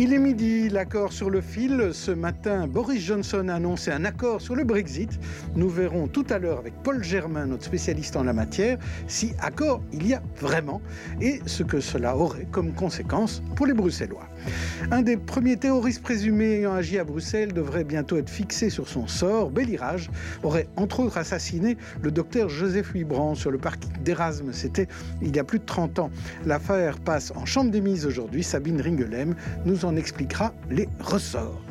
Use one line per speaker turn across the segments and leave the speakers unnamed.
Il est midi, l'accord sur le fil. Ce matin, Boris Johnson a annoncé un accord sur le Brexit. Nous verrons tout à l'heure avec Paul Germain, notre spécialiste en la matière, si accord il y a vraiment et ce que cela aurait comme conséquence pour les Bruxellois. Un des premiers terroristes présumés ayant agi à Bruxelles devrait bientôt être fixé sur son sort. Bellirage aurait entre autres assassiné le docteur Joseph Wibrand sur le parking d'Erasme. C'était il y a plus de 30 ans. L'affaire passe en chambre des mises aujourd'hui. Sabine Ringelem nous en expliquera les ressorts.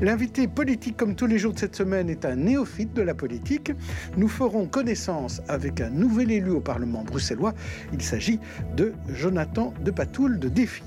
L'invité politique, comme tous les jours de cette semaine, est un néophyte de la politique. Nous ferons connaissance avec un nouvel élu au Parlement bruxellois. Il s'agit de Jonathan de Patoul de Défi.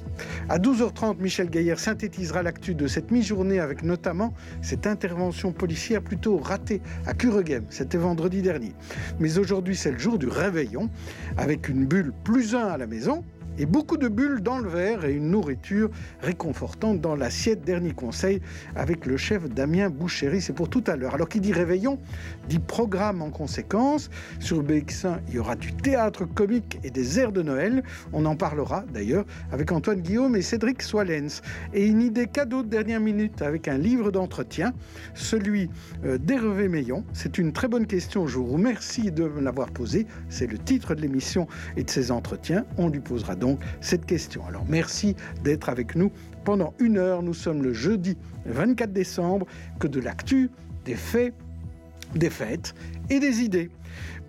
À 12h30, Michel Gaillard synthétisera l'actu de cette mi-journée avec notamment cette intervention policière plutôt ratée à Cureghem. C'était vendredi dernier. Mais aujourd'hui, c'est le jour du réveillon avec une bulle plus un à la maison et beaucoup de bulles dans le verre et une nourriture réconfortante dans l'assiette. Dernier conseil avec le chef Damien Bouchéry, c'est pour tout à l'heure. Alors qui dit réveillon, dit programme en conséquence. Sur BX1, il y aura du théâtre comique et des airs de Noël. On en parlera d'ailleurs avec Antoine Guillaume et Cédric Soilens. Et une idée cadeau de dernière minute avec un livre d'entretien, celui euh, d'Hervé Meillon. C'est une très bonne question, je vous remercie de l'avoir posée. C'est le titre de l'émission et de ses entretiens. On lui posera donc cette question. Alors merci d'être avec nous pendant une heure. Nous sommes le jeudi 24 décembre, que de l'actu, des faits, des fêtes et des idées.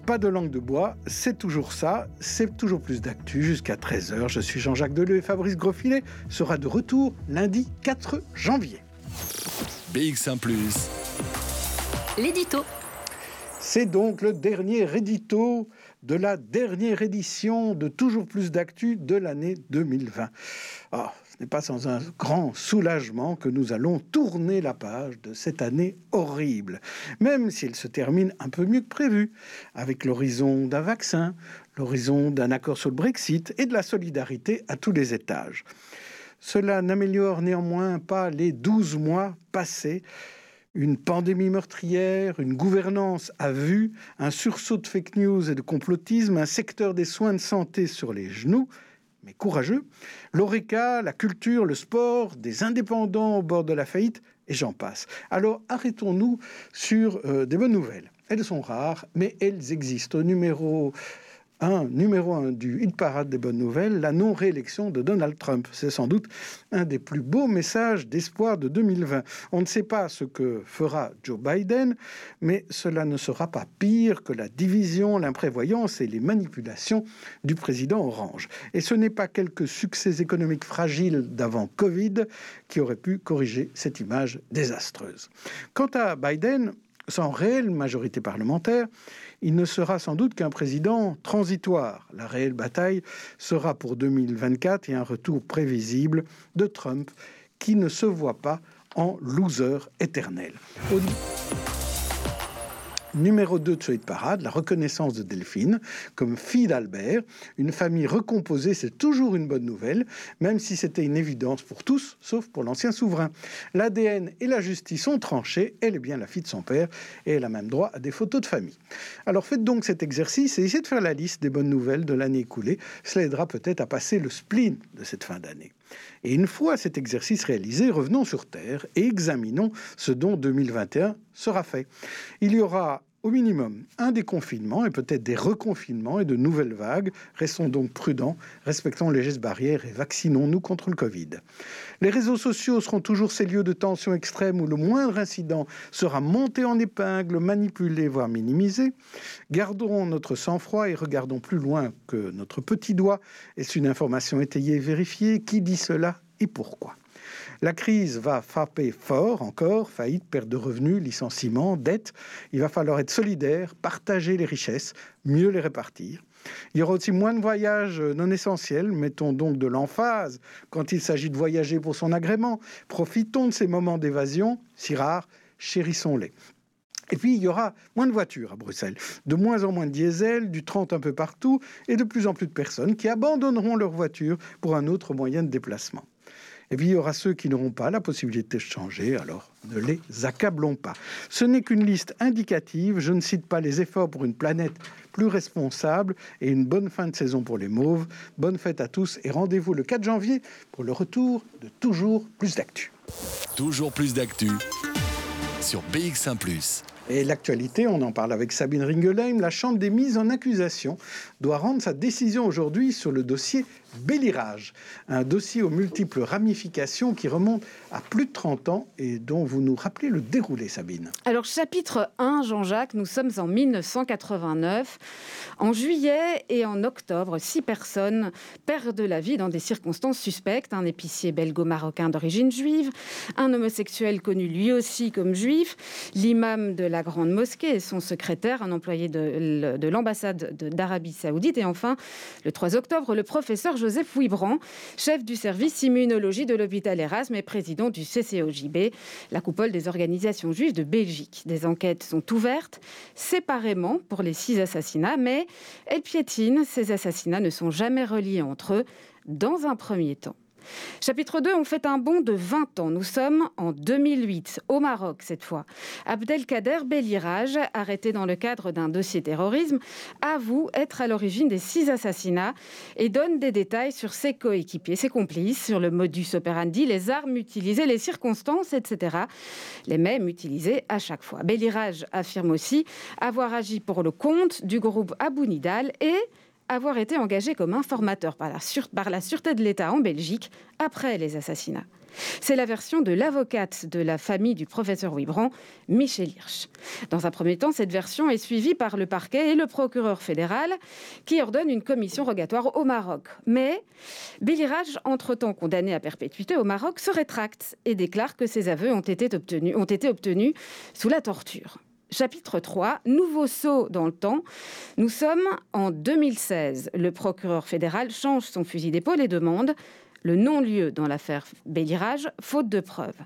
Pas de langue de bois, c'est toujours ça, c'est toujours plus d'actu jusqu'à 13h. Je suis Jean-Jacques Deleu et Fabrice Grosfilet sera de retour lundi 4 janvier.
BX1 ⁇
L'édito.
C'est donc le dernier édito de la dernière édition de Toujours plus d'actu de l'année 2020. Ah, ce n'est pas sans un grand soulagement que nous allons tourner la page de cette année horrible, même si elle se termine un peu mieux que prévu, avec l'horizon d'un vaccin, l'horizon d'un accord sur le Brexit et de la solidarité à tous les étages. Cela n'améliore néanmoins pas les 12 mois passés une pandémie meurtrière, une gouvernance à vue, un sursaut de fake news et de complotisme, un secteur des soins de santé sur les genoux, mais courageux, l'ORECA, la culture, le sport, des indépendants au bord de la faillite, et j'en passe. Alors arrêtons-nous sur euh, des bonnes nouvelles. Elles sont rares, mais elles existent. Au numéro un numéro un du hit parade des bonnes nouvelles, la non-réélection de Donald Trump. C'est sans doute un des plus beaux messages d'espoir de 2020. On ne sait pas ce que fera Joe Biden, mais cela ne sera pas pire que la division, l'imprévoyance et les manipulations du président Orange. Et ce n'est pas quelques succès économiques fragiles d'avant Covid qui auraient pu corriger cette image désastreuse. Quant à Biden, sans réelle majorité parlementaire, il ne sera sans doute qu'un président transitoire. La réelle bataille sera pour 2024 et un retour prévisible de Trump qui ne se voit pas en loser éternel. Numéro 2 de ce parade, la reconnaissance de Delphine comme fille d'Albert. Une famille recomposée, c'est toujours une bonne nouvelle, même si c'était une évidence pour tous, sauf pour l'ancien souverain. L'ADN et la justice ont tranché, elle est bien la fille de son père, et elle a même droit à des photos de famille. Alors faites donc cet exercice et essayez de faire la liste des bonnes nouvelles de l'année écoulée. Cela aidera peut-être à passer le spleen de cette fin d'année. Et une fois cet exercice réalisé, revenons sur Terre et examinons ce dont 2021 sera fait. Il y aura au minimum un déconfinement et peut-être des reconfinements et de nouvelles vagues. Restons donc prudents, respectons les gestes barrières et vaccinons-nous contre le Covid. Les réseaux sociaux seront toujours ces lieux de tension extrême où le moindre incident sera monté en épingle, manipulé, voire minimisé. Gardons notre sang-froid et regardons plus loin que notre petit doigt. Est-ce une information étayée et vérifiée? Qui dit cela et pourquoi? La crise va frapper fort encore, faillite, perte de revenus, licenciements, dettes. Il va falloir être solidaire, partager les richesses, mieux les répartir. Il y aura aussi moins de voyages non essentiels. Mettons donc de l'emphase quand il s'agit de voyager pour son agrément. Profitons de ces moments d'évasion, si rares, chérissons-les. Et puis, il y aura moins de voitures à Bruxelles, de moins en moins de diesel, du 30 un peu partout, et de plus en plus de personnes qui abandonneront leur voiture pour un autre moyen de déplacement. Et puis il y aura ceux qui n'auront pas la possibilité de changer, alors ne les accablons pas. Ce n'est qu'une liste indicative, je ne cite pas les efforts pour une planète plus responsable et une bonne fin de saison pour les mauves. Bonne fête à tous et rendez-vous le 4 janvier pour le retour de Toujours plus d'actu.
Toujours plus d'actu sur BX1 ⁇
et l'actualité, on en parle avec Sabine Ringelheim, la Chambre des mises en accusation doit rendre sa décision aujourd'hui sur le dossier Bélirage, un dossier aux multiples ramifications qui remonte à plus de 30 ans et dont vous nous rappelez le déroulé, Sabine.
Alors, chapitre 1, Jean-Jacques, nous sommes en 1989. En juillet et en octobre, six personnes perdent la vie dans des circonstances suspectes. Un épicier belgo-marocain d'origine juive, un homosexuel connu lui aussi comme juif, l'imam de la Grande Mosquée et son secrétaire, un employé de, de l'ambassade d'Arabie Saoudite. Et enfin, le 3 octobre, le professeur Joseph Wibran, chef du service immunologie de l'hôpital Erasme et président du CCOJB, la coupole des organisations juives de Belgique. Des enquêtes sont ouvertes séparément pour les six assassinats, mais elles piétinent. Ces assassinats ne sont jamais reliés entre eux dans un premier temps. Chapitre 2, on fait un bond de 20 ans. Nous sommes en 2008, au Maroc cette fois. Abdelkader Belirage, arrêté dans le cadre d'un dossier terrorisme, avoue être à l'origine des six assassinats et donne des détails sur ses coéquipiers, ses complices, sur le modus operandi, les armes utilisées, les circonstances, etc. Les mêmes utilisés à chaque fois. Belirage affirme aussi avoir agi pour le compte du groupe Abou Nidal et avoir été engagé comme informateur par la, Sûreté de l'État en Belgique après les assassinats. C'est la version de l'avocate de la famille du professeur Wibran, Michel Hirsch. Dans un premier temps, cette version est suivie par le parquet et le procureur fédéral qui ordonnent une commission rogatoire au Maroc. Mais Bélirage, entre-temps condamné à perpétuité au Maroc, se rétracte et déclare que ses aveux ont été obtenus sous la torture. Chapitre 3, nouveau saut dans le temps. Nous sommes en 2016. Le procureur fédéral change son fusil d'épaule et demande le non-lieu dans l'affaire Bélirage, faute de preuves.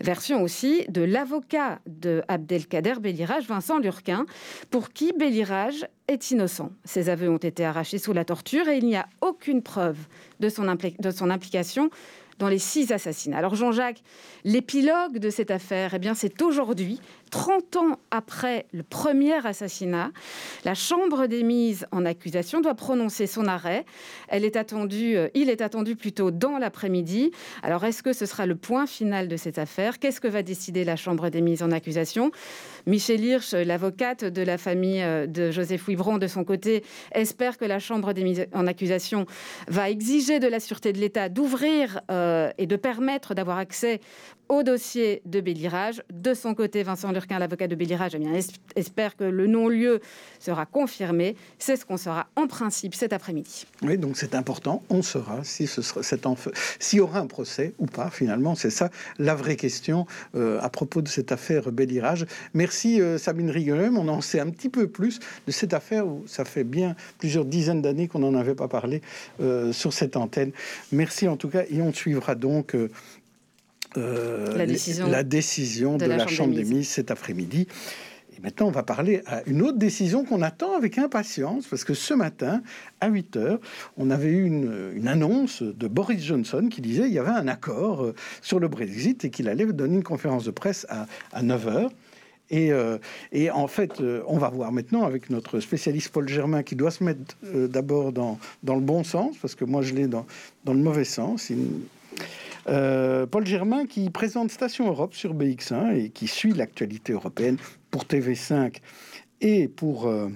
Version aussi de l'avocat de Abdelkader Bélirage, Vincent Lurquin, pour qui Bélirage est innocent. Ses aveux ont été arrachés sous la torture et il n'y a aucune preuve de son, de son implication dans les six assassinats. Alors Jean-Jacques, l'épilogue de cette affaire, eh bien c'est aujourd'hui, 30 ans après le premier assassinat, la Chambre des mises en accusation doit prononcer son arrêt. Elle est attendue, euh, il est attendu plutôt dans l'après-midi. Alors est-ce que ce sera le point final de cette affaire? Qu'est-ce que va décider la Chambre des mises en accusation? Michel Hirsch, l'avocate de la famille euh, de Joseph Wibron, de son côté, espère que la Chambre des mises en accusation va exiger de la Sûreté de l'État d'ouvrir euh, et de permettre d'avoir accès au dossier de Bélirage. De son côté, Vincent Lurquin, l'avocat de Bélirage, eh espère que le non-lieu sera confirmé. C'est ce qu'on saura en principe cet après-midi.
Oui, donc c'est important. On saura si ce sera cet s'il y aura un procès ou pas. Finalement, c'est ça la vraie question euh, à propos de cette affaire Bélirage. Merci euh, Sabine Rigelum. On en sait un petit peu plus de cette affaire où ça fait bien plusieurs dizaines d'années qu'on n'en avait pas parlé euh, sur cette antenne. Merci en tout cas et on suivra donc
euh, la décision,
la décision de, la, Chambre, des mises cet après-midi. Et maintenant, on va parler à une autre décision qu'on attend avec impatience, parce que ce matin, à 8 heures, on avait eu une, annonce de Boris Johnson qui disait qu'il y avait un accord euh, sur le Brexit et qu'il allait donner une conférence de presse à, à 9 heures. Et, euh, et, en fait, on va voir maintenant avec notre spécialiste Paul Germain qui doit se mettre d'abord dans, dans, le bon sens, parce que moi je l'ai dans, dans, le mauvais sens. Euh, Paul Germain qui présente Station Europe sur BX1 et qui suit l'actualité européenne pour TV5 et pour, euh,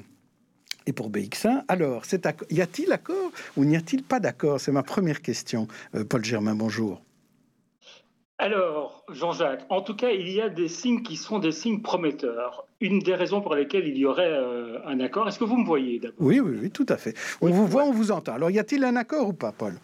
et pour BX1. Alors, y a-t-il accord ou n'y a-t-il pas d'accord? C'est ma première question. Euh, Paul Germain, bonjour.
Alors, Jean-Jacques, en tout cas, il y a des signes qui sont des signes prometteurs. Une des raisons pour lesquelles il y aurait un accord, est-ce que vous me voyez d'abord?
Oui, oui, oui, tout à fait. On vous voit, on vous entend. Alors, y a-t-il un accord ou pas, Paul?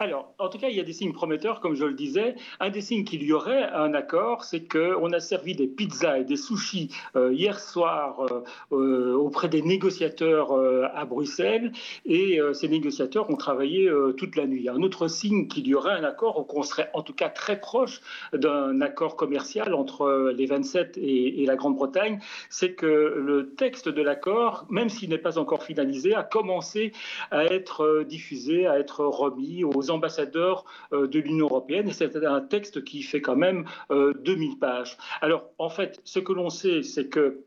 Alors, en tout cas, il y a des signes prometteurs, comme je le disais. Un des signes qu'il y aurait un accord, c'est qu'on a servi des pizzas et des sushis euh, hier soir euh, euh, auprès des négociateurs à Bruxelles, et ces négociateurs ont travaillé toute la nuit. Un autre signe qu'il y aurait un accord, ou qu'on serait en tout cas très proche d'un accord commercial entre les 27 et, et la Grande-Bretagne, c'est que le texte de l'accord, même s'il n'est pas encore finalisé, a commencé à être diffusé, à être remis aux ambassadeurs de l'Union européenne. Et c'est un texte qui fait quand même 2000 pages. Alors, en fait, ce que l'on sait, c'est que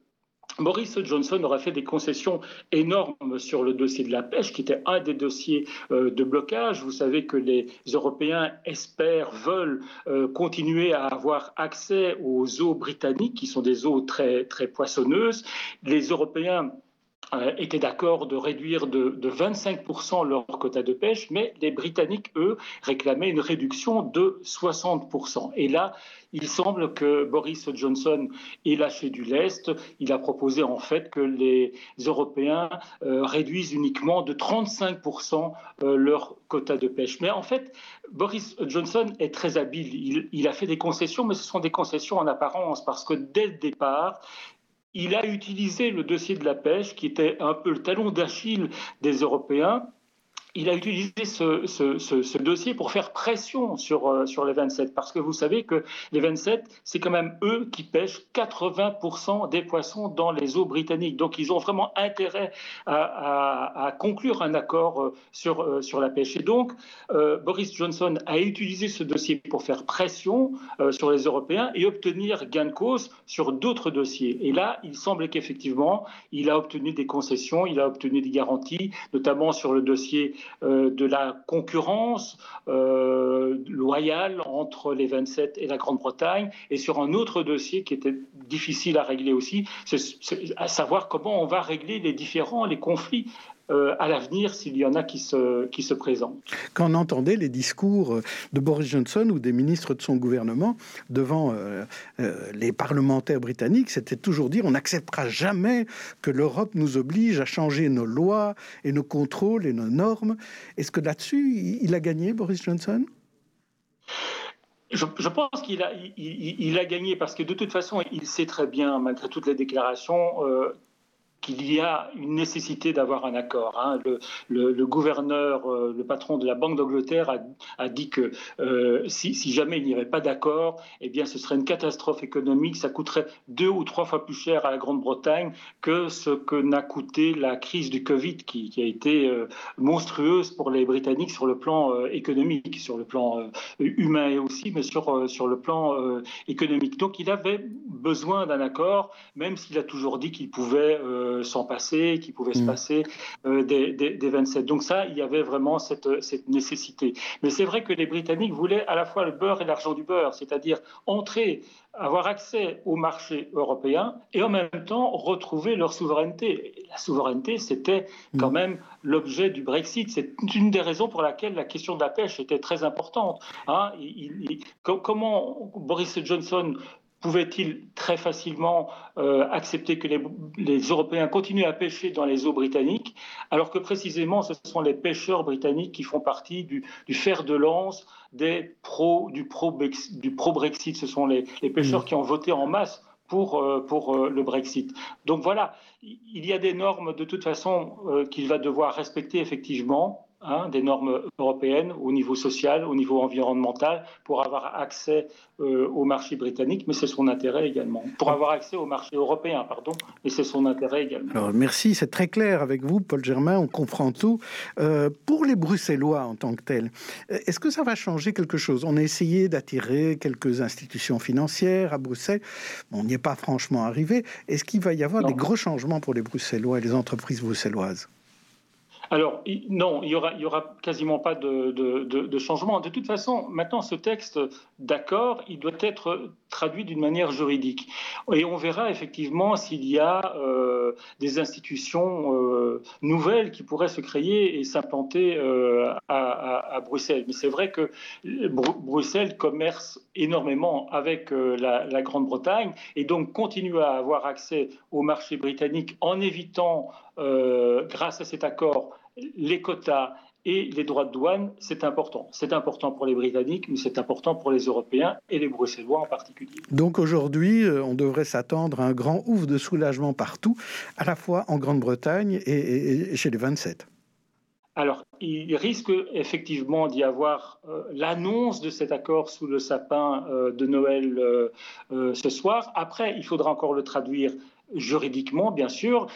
Boris Johnson aura fait des concessions énormes sur le dossier de la pêche, qui était un des dossiers euh, de blocage. Vous savez que les Européens espèrent, veulent euh, continuer à avoir accès aux eaux britanniques, qui sont des eaux très, très poissonneuses. Les Européens euh, étaient d'accord de réduire de, 25% leur quota de pêche, mais les Britanniques, eux, réclamaient une réduction de 60%. Et là, il semble que Boris Johnson ait lâché du lest. Il a proposé en fait que les Européens euh, réduisent uniquement de 35% euh, leur quota de pêche. Mais en fait, Boris Johnson est très habile. Il, il a fait des concessions, mais ce sont des concessions en apparence, parce que dès le départ, il a utilisé le dossier de la pêche, qui était un peu le talon d'Achille des Européens, il a utilisé ce, dossier pour faire pression sur, euh, sur les 27, parce que vous savez que les 27, c'est quand même eux qui pêchent 80% des poissons dans les eaux britanniques. Donc ils ont vraiment intérêt à, conclure un accord euh, sur, euh, sur la pêche. Et donc Boris Johnson a utilisé ce dossier pour faire pression sur les Européens et obtenir gain de cause sur d'autres dossiers. Et là, il semble qu'effectivement, il a obtenu des concessions, il a obtenu des garanties, notamment sur le dossier de la concurrence euh, loyale entre les 27 et la Grande-Bretagne, et sur un autre dossier qui était difficile à régler aussi, c'est à savoir comment on va régler les différents, les conflits euh, à l'avenir s'il y en a qui se, qui se présentent.
Quand on entendait les discours de Boris Johnson ou des ministres de son gouvernement devant euh, euh, les parlementaires britanniques, c'était toujours dire on n'acceptera jamais que l'Europe nous oblige à changer nos lois et nos contrôles et nos normes. Est-ce que là-dessus, il a gagné, Boris Johnson?
Je, pense qu'il a, il, a gagné parce que de toute façon, il sait très bien, malgré toutes les déclarations, qu'il y a une nécessité d'avoir un accord. Hein. Le, gouverneur, euh, le patron de la Banque d'Angleterre a, dit que euh, si, jamais il n'y avait pas d'accord, eh bien ce serait une catastrophe économique, ça coûterait deux ou trois fois plus cher à la Grande-Bretagne que ce que n'a coûté la crise du Covid qui, a été euh, monstrueuse pour les Britanniques sur le plan économique, sur le plan humain aussi, mais sur, sur le plan économique. Donc il avait besoin d'un accord, même s'il a toujours dit qu'il pouvait euh, s'en passer, qui pouvait se mm. passer euh, des, des, 27. Donc ça, il y avait vraiment cette, cette nécessité. Mais c'est vrai que les Britanniques voulaient à la fois le beurre et l'argent du beurre, c'est-à-dire entrer avoir accès au marché européen et en même temps retrouver leur souveraineté. la souveraineté, c'était quand mm. même l'objet du Brexit. C'est une des raisons pour laquelle la question de la pêche était très importante. Hein. comment Boris Johnson pouvait-il très facilement euh, accepter que les, Européens continuent à pêcher dans les eaux britanniques, alors que précisément ce sont les pêcheurs britanniques qui font partie du, fer de lance des pro, du pro-Brexit. ce sont les, pêcheurs mmh. qui ont voté en masse pour, euh, pour euh, le Brexit. Donc voilà, il y a des normes de toute façon qu'il va devoir respecter effectivement. Hein, des normes européennes au niveau social, au niveau environnemental, pour avoir accès euh, au marché britannique, mais c'est son intérêt également. Pour avoir accès au marché européen, pardon, mais c'est son intérêt également.
Alors, merci, c'est très clair avec vous, Paul Germain, on comprend tout. Euh, pour les Bruxellois en tant que tels, euh, est-ce que ça va changer quelque chose? On a essayé d'attirer quelques institutions financières à Bruxelles, on n'y est pas franchement arrivé. Est-ce qu'il va y avoir des gros changements pour les Bruxellois et les entreprises bruxelloises?
Alors, non, il n'y aura, aura quasiment pas de, changement. De toute façon, maintenant, ce texte d'accord, il doit être traduit d'une manière juridique. Et on verra effectivement s'il y a euh, des institutions euh, nouvelles qui pourraient se créer et s'implanter euh, à, Bruxelles. Mais c'est vrai que Bruxelles commerce énormément avec la Grande-Bretagne et donc continue à avoir accès au marché britannique en évitant, grâce à cet accord, les quotas et les droits de douane, c'est important. C'est important pour les Britanniques, mais c'est important pour les Européens et les Bruxellois en particulier.
Donc aujourd'hui, euh, on devrait s'attendre à un grand ouf de soulagement partout, à la fois en Grande-Bretagne et, chez les 27.
Alors, il risque effectivement d'y avoir euh, l'annonce de cet accord sous le sapin euh, de Noël ce soir. Après, il faudra encore le traduire juridiquement, bien sûr,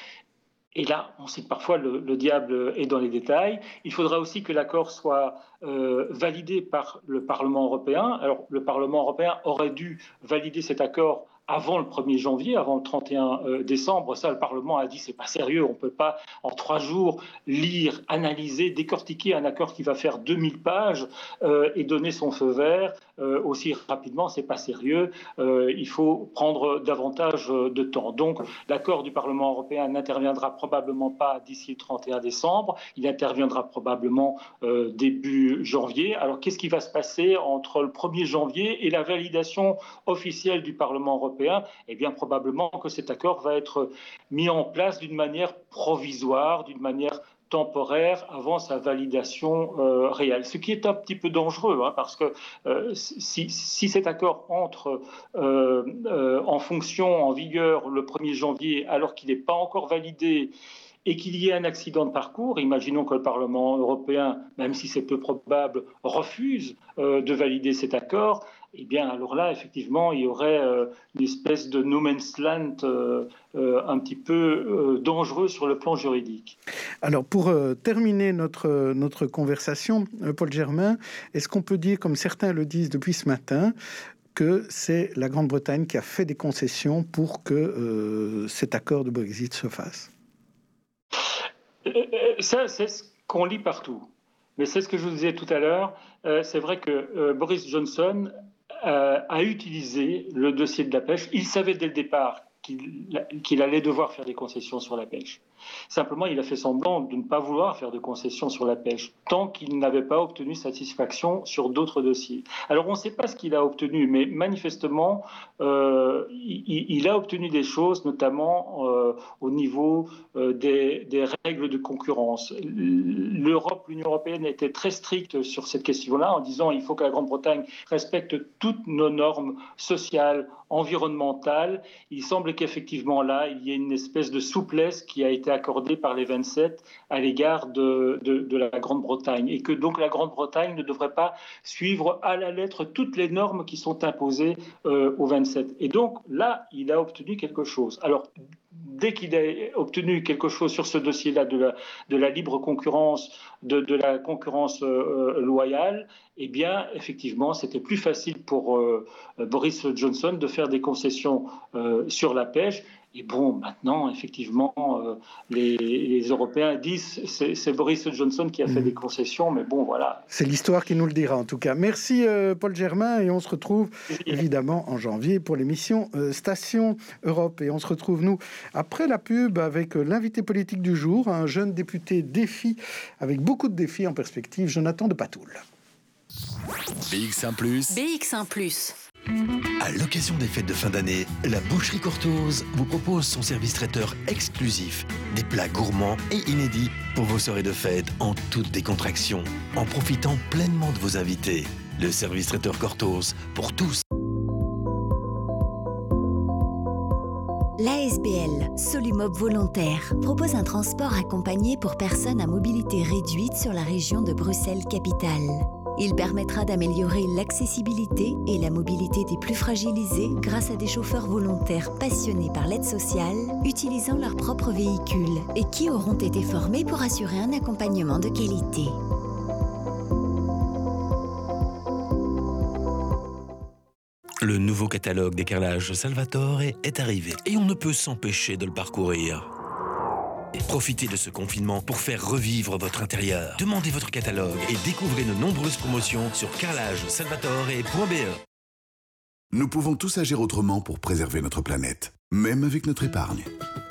Et là, on sait que parfois le, diable est dans les détails. Il faudra aussi que l'accord soit euh, validé par le Parlement européen. Alors, le Parlement européen aurait dû valider cet accord avant le 1er janvier, avant le 31 euh, décembre. Ça, le Parlement a dit c'est pas sérieux, on ne peut pas en trois jours lire, analyser, décortiquer un accord qui va faire 2000 pages euh, et donner son feu vert euh, aussi rapidement, c'est pas sérieux. il faut prendre davantage de temps. Donc, l'accord du Parlement européen n'interviendra probablement pas d'ici le 31 décembre. Il interviendra probablement début janvier. Alors, qu'est-ce qui va se passer entre le 1er janvier et la validation officielle du Parlement européen? Et eh bien probablement que cet accord va être mis en place d'une manière provisoire, d'une manière temporaire avant sa validation euh, réelle. Ce qui est un petit peu dangereux, hein, parce que euh, si, cet accord entre euh, en fonction, en vigueur le 1er janvier, alors qu'il n'est pas encore validé, et qu'il y ait un accident de parcours, imaginons que le Parlement européen, même si c'est peu probable, refuse de valider cet accord, eh bien, alors là, effectivement, il y aurait euh, une espèce de no man's land euh, euh, un petit peu dangereux sur le plan juridique.
Alors, pour terminer notre, notre conversation, Paul Germain, est-ce qu'on peut dire, comme certains le disent depuis ce matin, que c'est la Grande-Bretagne qui a fait des concessions pour que cet accord de Brexit se fasse?
Ça, c'est ce qu'on lit partout. Mais c'est ce que je vous disais tout à l'heure. c'est vrai que Boris Johnson euh, a utilisé le dossier de la pêche. Il savait dès le départ qu'il allait devoir faire des concessions sur la pêche. Simplement, il a fait semblant de ne pas vouloir faire de concessions sur la pêche, tant qu'il n'avait pas obtenu satisfaction sur d'autres dossiers. Alors, on ne sait pas ce qu'il a obtenu, mais manifestement, euh, il, a obtenu des choses, notamment euh, au niveau euh, des, règles de concurrence. L'Europe, l'Union européenne était très stricte sur cette question-là, en disant il faut que la Grande-Bretagne respecte toutes nos normes sociales, environnementales. Il semble qu'effectivement là, il y ait une espèce de souplesse qui a été accordée par les 27 à l'égard de, la Grande-Bretagne et que donc la Grande-Bretagne ne devrait pas suivre à la lettre toutes les normes qui sont imposées euh, aux 27. Et donc là, il a obtenu quelque chose. Alors, dès qu'il a obtenu quelque chose sur ce dossier-là de la, libre concurrence, de, la concurrence euh, loyale, eh bien, effectivement, c'était plus facile pour euh, Boris Johnson de faire des concessions sur la pêche. Et bon, maintenant, effectivement, euh, les, Européens disent c'est Boris Johnson qui a fait mhm. des concessions, mais bon, voilà.
C'est l'histoire qui nous le dira, en tout cas. Merci, euh, Paul Germain, et on se retrouve évidemment en janvier pour l'émission euh, Station Europe. Et on se retrouve, nous, après la pub, avec l'invité politique du jour, un jeune député défi, avec beaucoup de défis en perspective, Jonathan de Patoul.
BX1 ⁇
BX1 ⁇
à l'occasion des fêtes de fin d'année, la Boucherie Cortose vous propose son service traiteur exclusif. Des plats gourmands et inédits pour vos soirées de fête en toute décontraction, en profitant pleinement de vos invités. Le service traiteur Cortose pour tous.
L'ASBL, Solumob Volontaire, propose un transport accompagné pour personnes à mobilité réduite sur la région de Bruxelles-Capitale. Il permettra d'améliorer l'accessibilité et la mobilité des plus fragilisés grâce à des chauffeurs volontaires passionnés par l'aide sociale, utilisant leur propre véhicule et qui auront été formés pour assurer un accompagnement de qualité.
Le nouveau catalogue des carrelages Salvatore est arrivé et on ne peut s'empêcher de le parcourir. Profitez de ce confinement pour faire revivre votre intérieur. Demandez votre catalogue et découvrez nos nombreuses promotions sur carrelagesalvatore.be.
Nous pouvons tous agir autrement pour préserver notre planète, même avec notre épargne.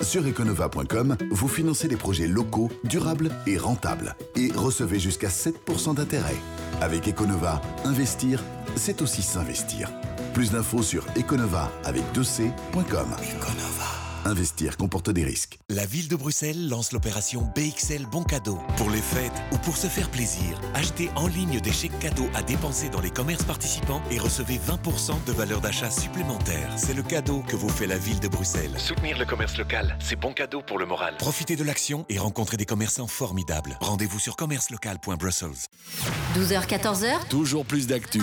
Sur econova.com, vous financez des projets locaux, durables et rentables et recevez jusqu'à 7% d'intérêt. Avec Econova, investir, c'est aussi s'investir. Plus d'infos sur econova avec 2c.com. Econova. Investir comporte des risques.
La ville de Bruxelles lance l'opération BXL Bon Cadeau. Pour les fêtes ou pour se faire plaisir, achetez en ligne des chèques cadeaux à dépenser dans les commerces participants et recevez 20% de valeur d'achat supplémentaire. C'est le cadeau que vous fait la ville de Bruxelles.
Soutenir le commerce local, c'est bon cadeau pour le moral.
Profitez de l'action et rencontrez des commerçants formidables. Rendez-vous sur commercelocal.brussels.
12h-14h.
Toujours plus d'actu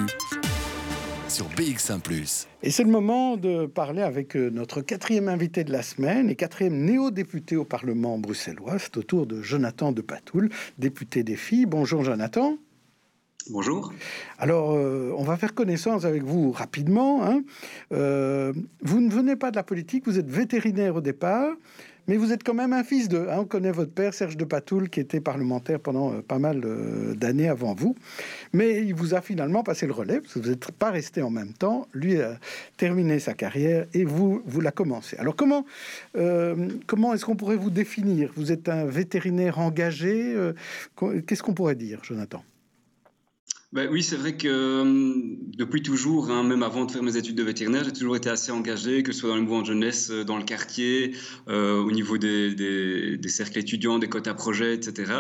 sur BX1 ⁇
Et c'est le moment de parler avec euh, notre quatrième invité de la semaine et quatrième néo-député au Parlement bruxellois. C'est au tour de Jonathan de Patoul, député des filles. Bonjour Jonathan.
Bonjour.
Alors, euh, on va faire connaissance avec vous rapidement. Hein. Euh, vous ne venez pas de la politique, vous êtes vétérinaire au départ. Mais vous êtes quand même un fils de. Hein, on connaît votre père, Serge de Patoul, qui était parlementaire pendant euh, pas mal euh, d'années avant vous. Mais il vous a finalement passé le relais, parce que vous n'êtes pas resté en même temps. Lui a terminé sa carrière et vous, vous la commencé. Alors, comment, euh, comment est-ce qu'on pourrait vous définir? Vous êtes un vétérinaire engagé Qu'est-ce qu'on pourrait dire, Jonathan?
Ben oui, c'est vrai que euh, depuis toujours, hein, même avant de faire mes études de vétérinaire, j'ai toujours été assez engagé, que ce soit dans le mouvement de jeunesse, euh, dans le quartier, euh, au niveau des, des, cercles étudiants, des quotas projets, etc.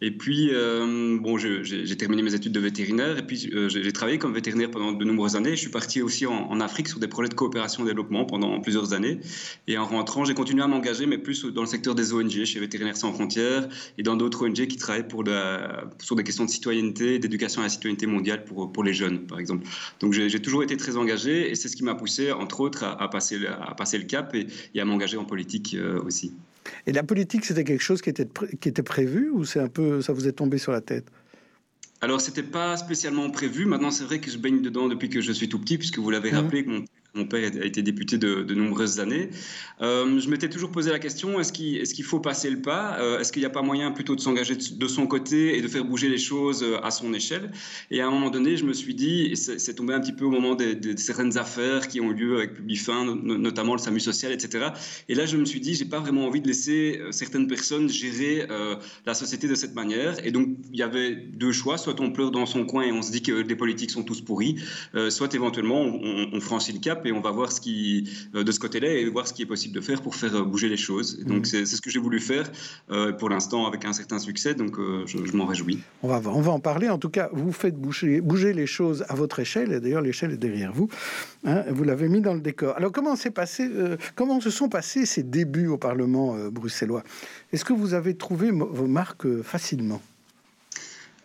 Et puis, euh, bon, j'ai terminé mes études de vétérinaire et puis j'ai travaillé comme vétérinaire pendant de nombreuses années. Je suis parti aussi en, Afrique sur des projets de coopération et développement pendant plusieurs années. Et en rentrant, j'ai continué à m'engager, mais plus dans le secteur des ONG, chez Vétérinaires sans frontières et dans d'autres ONG qui travaillent pour sur des questions de citoyenneté, d'éducation à la citoyenneté mondiale pour, pour les jeunes, par exemple. Donc j'ai toujours été très engagé et c'est ce qui m'a poussé, entre autres, à, passer, à passer le cap et, et à m'engager en politique euh, aussi.
Et la politique, c'était quelque chose qui était, qui était prévu ou c'est un peu ça vous est tombé sur la tête?
Alors, c'était pas spécialement prévu. Maintenant, c'est vrai que je baigne dedans depuis que je suis tout petit, puisque vous l'avez mmh. rappelé, que mon mon père a été député de, nombreuses années. Euh, je m'étais toujours posé la question est-ce qu'il faut passer le pas? Euh, Est-ce qu'il n'y a pas moyen plutôt de s'engager de son côté et de faire bouger les choses euh, à son échelle? Et à un moment donné, je me suis dit, c'est tombé un petit peu au moment de, de, certaines affaires qui ont lieu avec Publifin, notamment le SAMU social, etc. Et là, je me suis dit, j'ai pas vraiment envie de laisser certaines personnes gérer la société de cette manière. Et donc, il y avait deux choix soit on pleure dans son coin et on se dit que les politiques sont tous pourris, soit éventuellement on franchit le cap et on va voir ce qui, euh, de ce côté-là et voir ce qui est possible de faire pour faire euh, bouger les choses. Et donc, mmh. c'est ce que j'ai voulu faire euh, pour l'instant avec un certain succès, donc je, je m'en réjouis.
On va, on va en parler. En tout cas, vous faites bouger, bouger les choses à votre échelle, et d'ailleurs, l'échelle est derrière vous. Hein, vous l'avez mis dans le décor. Alors, comment, passé, euh, comment se sont passés ces débuts au Parlement euh, bruxellois? Est-ce que vous avez trouvé vos marques facilement?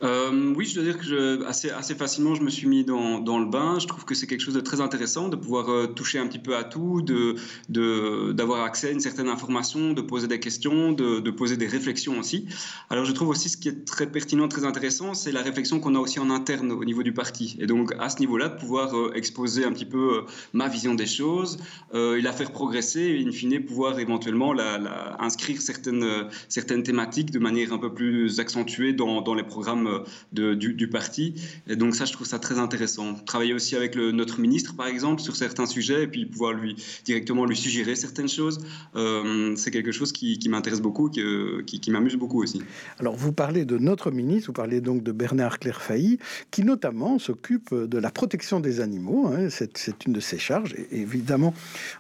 Euh, oui, je dois dire que assez, facilement, je me suis mis dans, le bain. Je trouve que c'est quelque chose de très intéressant de pouvoir euh, toucher un petit peu à tout, de, de, d'avoir accès à une certaine information, de poser des questions, de, poser des réflexions aussi. Alors, je trouve aussi ce qui est très pertinent, très intéressant, c'est la réflexion qu'on a aussi en interne au niveau du parti. Et donc, à ce niveau-là, de pouvoir euh, exposer un petit peu ma vision des choses la faire progresser et, in fine, pouvoir éventuellement la, inscrire certaines, certaines thématiques de manière un peu plus accentuée dans les programmes de, du, parti. Et donc ça, je trouve ça très intéressant. Travailler aussi avec notre ministre, par exemple, sur certains sujets, et puis pouvoir lui directement lui suggérer certaines choses, euh, c'est quelque chose qui, m'intéresse beaucoup, qui, qui, m'amuse beaucoup aussi.
Alors vous parlez de notre ministre, vous parlez donc de Bernard Clairfailly, qui notamment s'occupe de la protection des animaux. Hein, c'est une de ses charges. Et évidemment,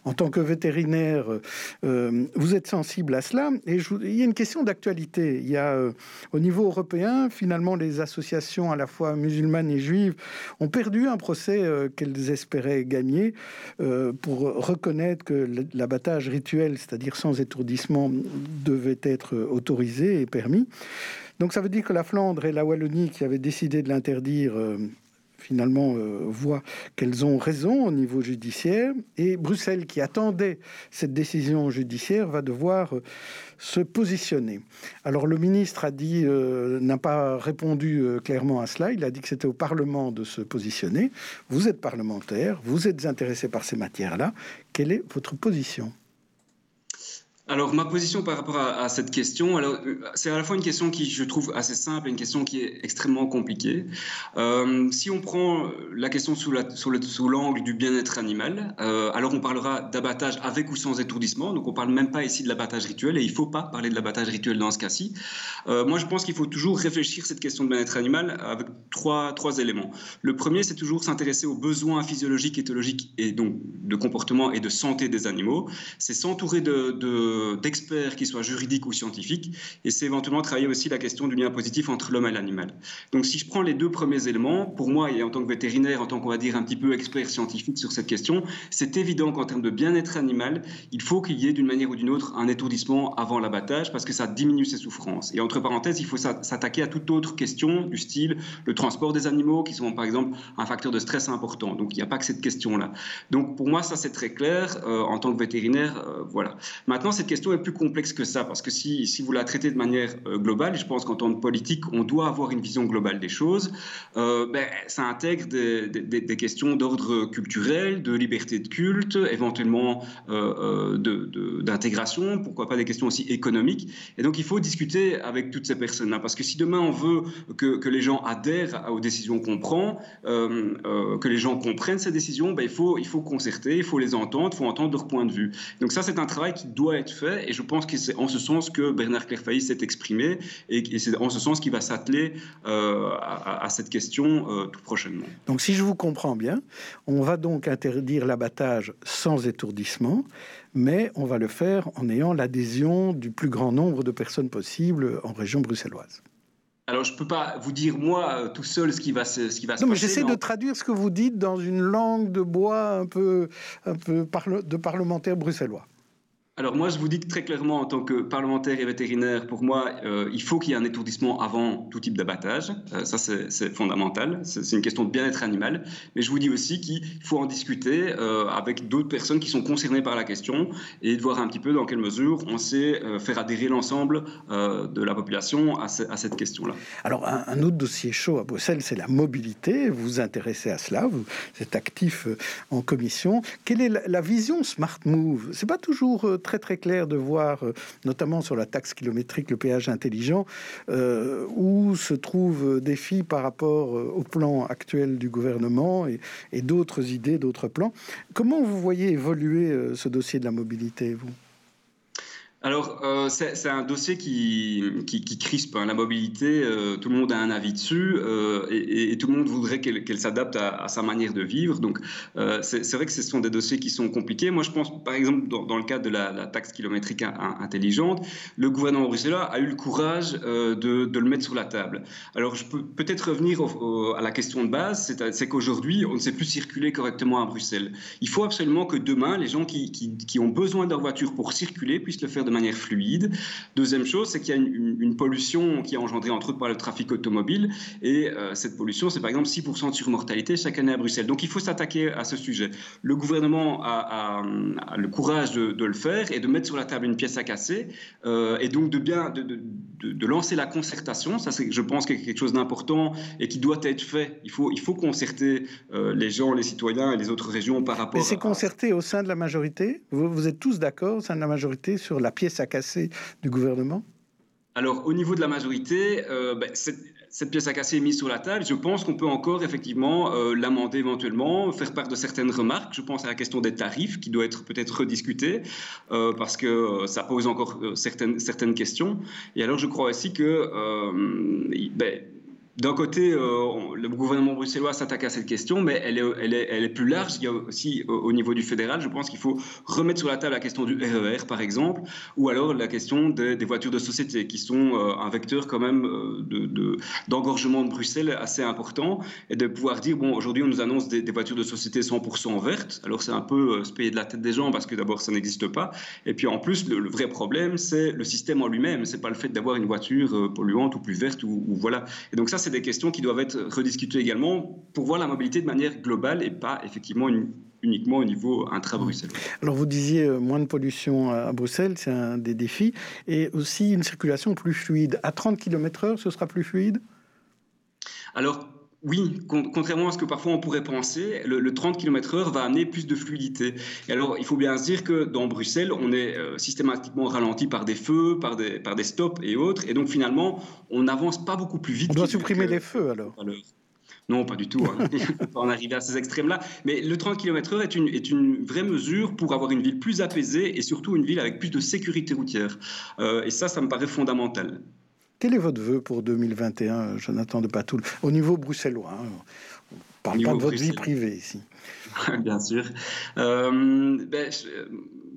en tant que vétérinaire, euh, vous êtes sensible à cela. Et je, il y a une question d'actualité. Il y a euh, au niveau européen, finalement, les associations à la fois musulmanes et juives ont perdu un procès euh, qu'elles espéraient gagner euh, pour reconnaître que l'abattage rituel, c'est-à-dire sans étourdissement, devait être autorisé et permis. Donc ça veut dire que la Flandre et la Wallonie, qui avaient décidé de l'interdire, euh, finalement euh, voient qu'elles ont raison au niveau judiciaire et Bruxelles qui attendait cette décision judiciaire va devoir euh, se positionner. Alors le ministre a dit euh, n'a pas répondu euh, clairement à cela, il a dit que c'était au Parlement de se positionner. Vous êtes parlementaire, vous êtes intéressé par ces matières-là, quelle est votre position?
Alors, ma position par rapport à, cette question, euh, c'est à la fois une question qui, je trouve, assez simple et une question qui est extrêmement compliquée. Euh, si on prend la question sous l'angle du bien-être animal, euh, alors on parlera d'abattage avec ou sans étourdissement. Donc, on parle même pas ici de l'abattage rituel et il faut pas parler de l'abattage rituel dans ce cas-ci. Moi, je pense qu'il faut toujours réfléchir cette question de bien-être animal avec trois, éléments. Le premier, c'est toujours s'intéresser aux besoins physiologiques, éthologiques et donc de comportement et de santé des animaux. C'est s'entourer de d'experts, qu'ils soient juridiques ou scientifiques, et c'est éventuellement travailler aussi la question du lien positif entre l'homme et l'animal. Donc si je prends les deux premiers éléments, pour moi, et en tant que vétérinaire, en tant qu'on va dire un petit peu expert scientifique sur cette question, c'est évident qu'en termes de bien-être animal, il faut qu'il y ait d'une manière ou d'une autre un étourdissement avant l'abattage, parce que ça diminue ses souffrances. Et entre parenthèses, il faut s'attaquer à toute autre question du style le transport des animaux, qui sont par exemple un facteur de stress important. Donc il n'y a pas que cette question-là. Donc pour moi, ça c'est très clair. Euh, en tant que vétérinaire, euh, voilà. Maintenant, cette question est plus complexe que ça, parce que si, si vous la traitez de manière euh, globale, je pense qu'en tant que politique, on doit avoir une vision globale des choses. Ben, ça intègre des, questions d'ordre culturel, de liberté de culte, éventuellement d'intégration, pourquoi pas des questions aussi économiques. Et donc il faut discuter avec toutes ces personnes-là, parce que si demain on veut que, que les gens adhèrent aux décisions qu'on prend, que les gens comprennent ces décisions, ben, il, faut, il faut concerter, il faut les entendre, il faut entendre leur point de vue. Donc ça, c'est un travail qui doit être fait et je pense que c'est en ce sens que Bernard Clairfailly s'est exprimé et, c'est en ce sens qu'il va s'atteler euh, à, cette question euh, tout prochainement.
Donc si je vous comprends bien, on va donc interdire l'abattage sans étourdissement, mais on va le faire en ayant l'adhésion du plus grand nombre de personnes possible en région bruxelloise.
Alors, je ne peux pas vous dire, moi, euh, tout seul, ce qui va se, ce qui va
non, mais J'essaie de traduire ce que vous dites dans une langue de bois un peu, un peu de parlementaire bruxellois.
Alors moi, je vous dis très clairement, en tant que parlementaire et vétérinaire, pour moi, euh, il faut qu'il y ait un étourdissement avant tout type d'abattage. Euh, ça, c'est fondamental. C'est une question de bien-être animal. Mais je vous dis aussi qu'il faut en discuter euh, avec d'autres personnes qui sont concernées par la question et de voir un petit peu dans quelle mesure on sait faire adhérer l'ensemble de la population à, cette question-là.
Alors, un, autre dossier chaud à Bruxelles, c'est la mobilité. Vous vous intéressez à cela, vous êtes actif en commission. Quelle est la, la vision Smart Move? C'est pas toujours très très clair de voir, euh, notamment sur la taxe kilométrique, le péage intelligent, euh, où se trouvent défis par rapport euh, au plan actuel du gouvernement et, et d'autres idées, d'autres plans. Comment vous voyez évoluer ce dossier de la mobilité, vous?
Alors, euh, c'est un dossier qui, qui, crispe hein. la mobilité. Euh, tout le monde a un avis dessus euh, et, tout le monde voudrait qu'elle s'adapte à, sa manière de vivre. Donc, c'est vrai que ce sont des dossiers qui sont compliqués. Moi, je pense, par exemple, dans, le cadre de la, taxe kilométrique intelligente, le gouvernement bruxellois a eu le courage de, le mettre sur la table. Alors, je peux peut-être revenir à la question de base, c'est qu'aujourd'hui, on ne sait plus circuler correctement à Bruxelles. Il faut absolument que demain, les gens qui, qui ont besoin de leur voiture pour circuler puissent le faire de fluide. Deuxième chose, c'est qu'il y a une, pollution qui est engendrée entre autres par le trafic automobile. Et euh, cette pollution, c'est par exemple 6% de surmortalité chaque année à Bruxelles. Donc il faut s'attaquer à ce sujet. Le gouvernement a, le courage de, le faire et de mettre sur la table une pièce à casser euh, et donc de bien de, de, lancer la concertation. Ça, c'est, je pense, quelque chose d'important et qui doit être fait. Il faut, il faut concerter euh, les gens, les citoyens et les autres régions par rapport.
Mais c'est concerté au sein de la majorité? Vous êtes tous d'accord au sein de la majorité sur la pièce à casser du gouvernement?
Alors, au niveau de la majorité, euh, ben, cette, pièce à casser est mise sur la table. Je pense qu'on peut encore effectivement euh, l'amender éventuellement, faire part de certaines remarques. Je pense à la question des tarifs qui doit être peut-être rediscutée euh, parce que ça pose encore certaines, certaines questions. Et alors, je crois aussi que ben, d'un côté, euh, le gouvernement bruxellois s'attaque à cette question, mais elle est, plus large. Il y a aussi au niveau du fédéral, je pense qu'il faut remettre sur la table la question du RER, e par exemple, ou alors la question des, voitures de société, qui sont euh, un vecteur quand même euh, d'engorgement de, de, Bruxelles assez important, et de pouvoir dire, bon, aujourd'hui on nous annonce des, voitures de société 100% vertes, alors c'est un peu se payer de la tête des gens, parce que d'abord ça n'existe pas, et puis en plus, le, vrai problème, c'est le système en lui-même, c'est pas le fait d'avoir une voiture polluante ou plus verte, ou, ou voilà. Et donc ça, c'est des questions qui doivent être rediscutées également pour voir la mobilité de manière globale et pas effectivement uniquement au niveau intra-bruxellois.
Alors vous disiez euh, moins de pollution à Bruxelles, c'est un des défis, et aussi une circulation plus fluide. À 30 km/h, ce sera plus fluide?
Alors oui, contrairement à ce que parfois on pourrait penser, le, 30 km/h va amener plus de fluidité. Et alors, il faut bien se dire que dans Bruxelles, on est euh, systématiquement ralenti par des feux, par des, par des stops et autres. Et donc, finalement, on n'avance pas beaucoup plus vite.
On doit supprimer les feux alors
non, pas du tout. Hein. on arriver à ces extrêmes-là. Mais le 30 km/h est une, est une vraie mesure pour avoir une ville plus apaisée et surtout une ville avec plus de sécurité routière. Euh, et ça, ça me paraît fondamental.
Quel est votre vœu pour 2021, Jonathan de Patoul? Au niveau bruxellois, hein. on ne parle pas de votre vie privée ici.
Bien sûr. Euh, ben,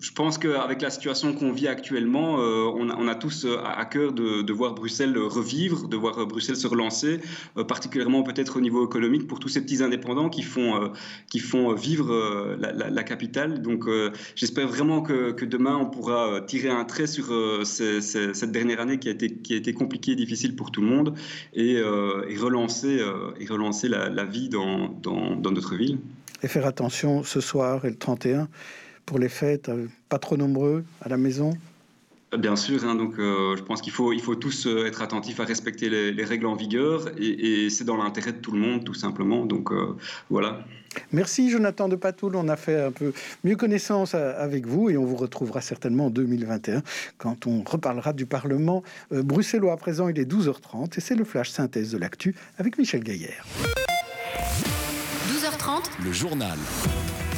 je pense qu'avec la situation qu'on vit actuellement, euh, on, a, tous euh, à cœur de, voir Bruxelles revivre, de voir Bruxelles se relancer, particulièrement peut-être au niveau économique pour tous ces petits indépendants qui font, qui font vivre la, capitale. Donc j'espère vraiment que, demain on pourra tirer un trait sur cette dernière année qui a été, qui a été compliquée et difficile pour tout le monde et, relancer, et relancer la, vie dans, dans, dans notre ville
et faire attention ce soir et le 31 pour les fêtes, euh, pas trop nombreux à la maison
Bien sûr, hein, donc euh, je pense qu'il faut, il faut tous euh, être attentifs à respecter les, règles en vigueur et, c'est dans l'intérêt de tout le monde, tout simplement. Donc voilà.
Merci Jonathan de Patoul, on a fait un peu mieux connaissance avec vous et on vous retrouvera certainement en 2021 quand on reparlera du Parlement bruxellois. À présent, il est 12h30 et c'est le flash synthèse de l'actu avec Michel Gaillère.
Le journal.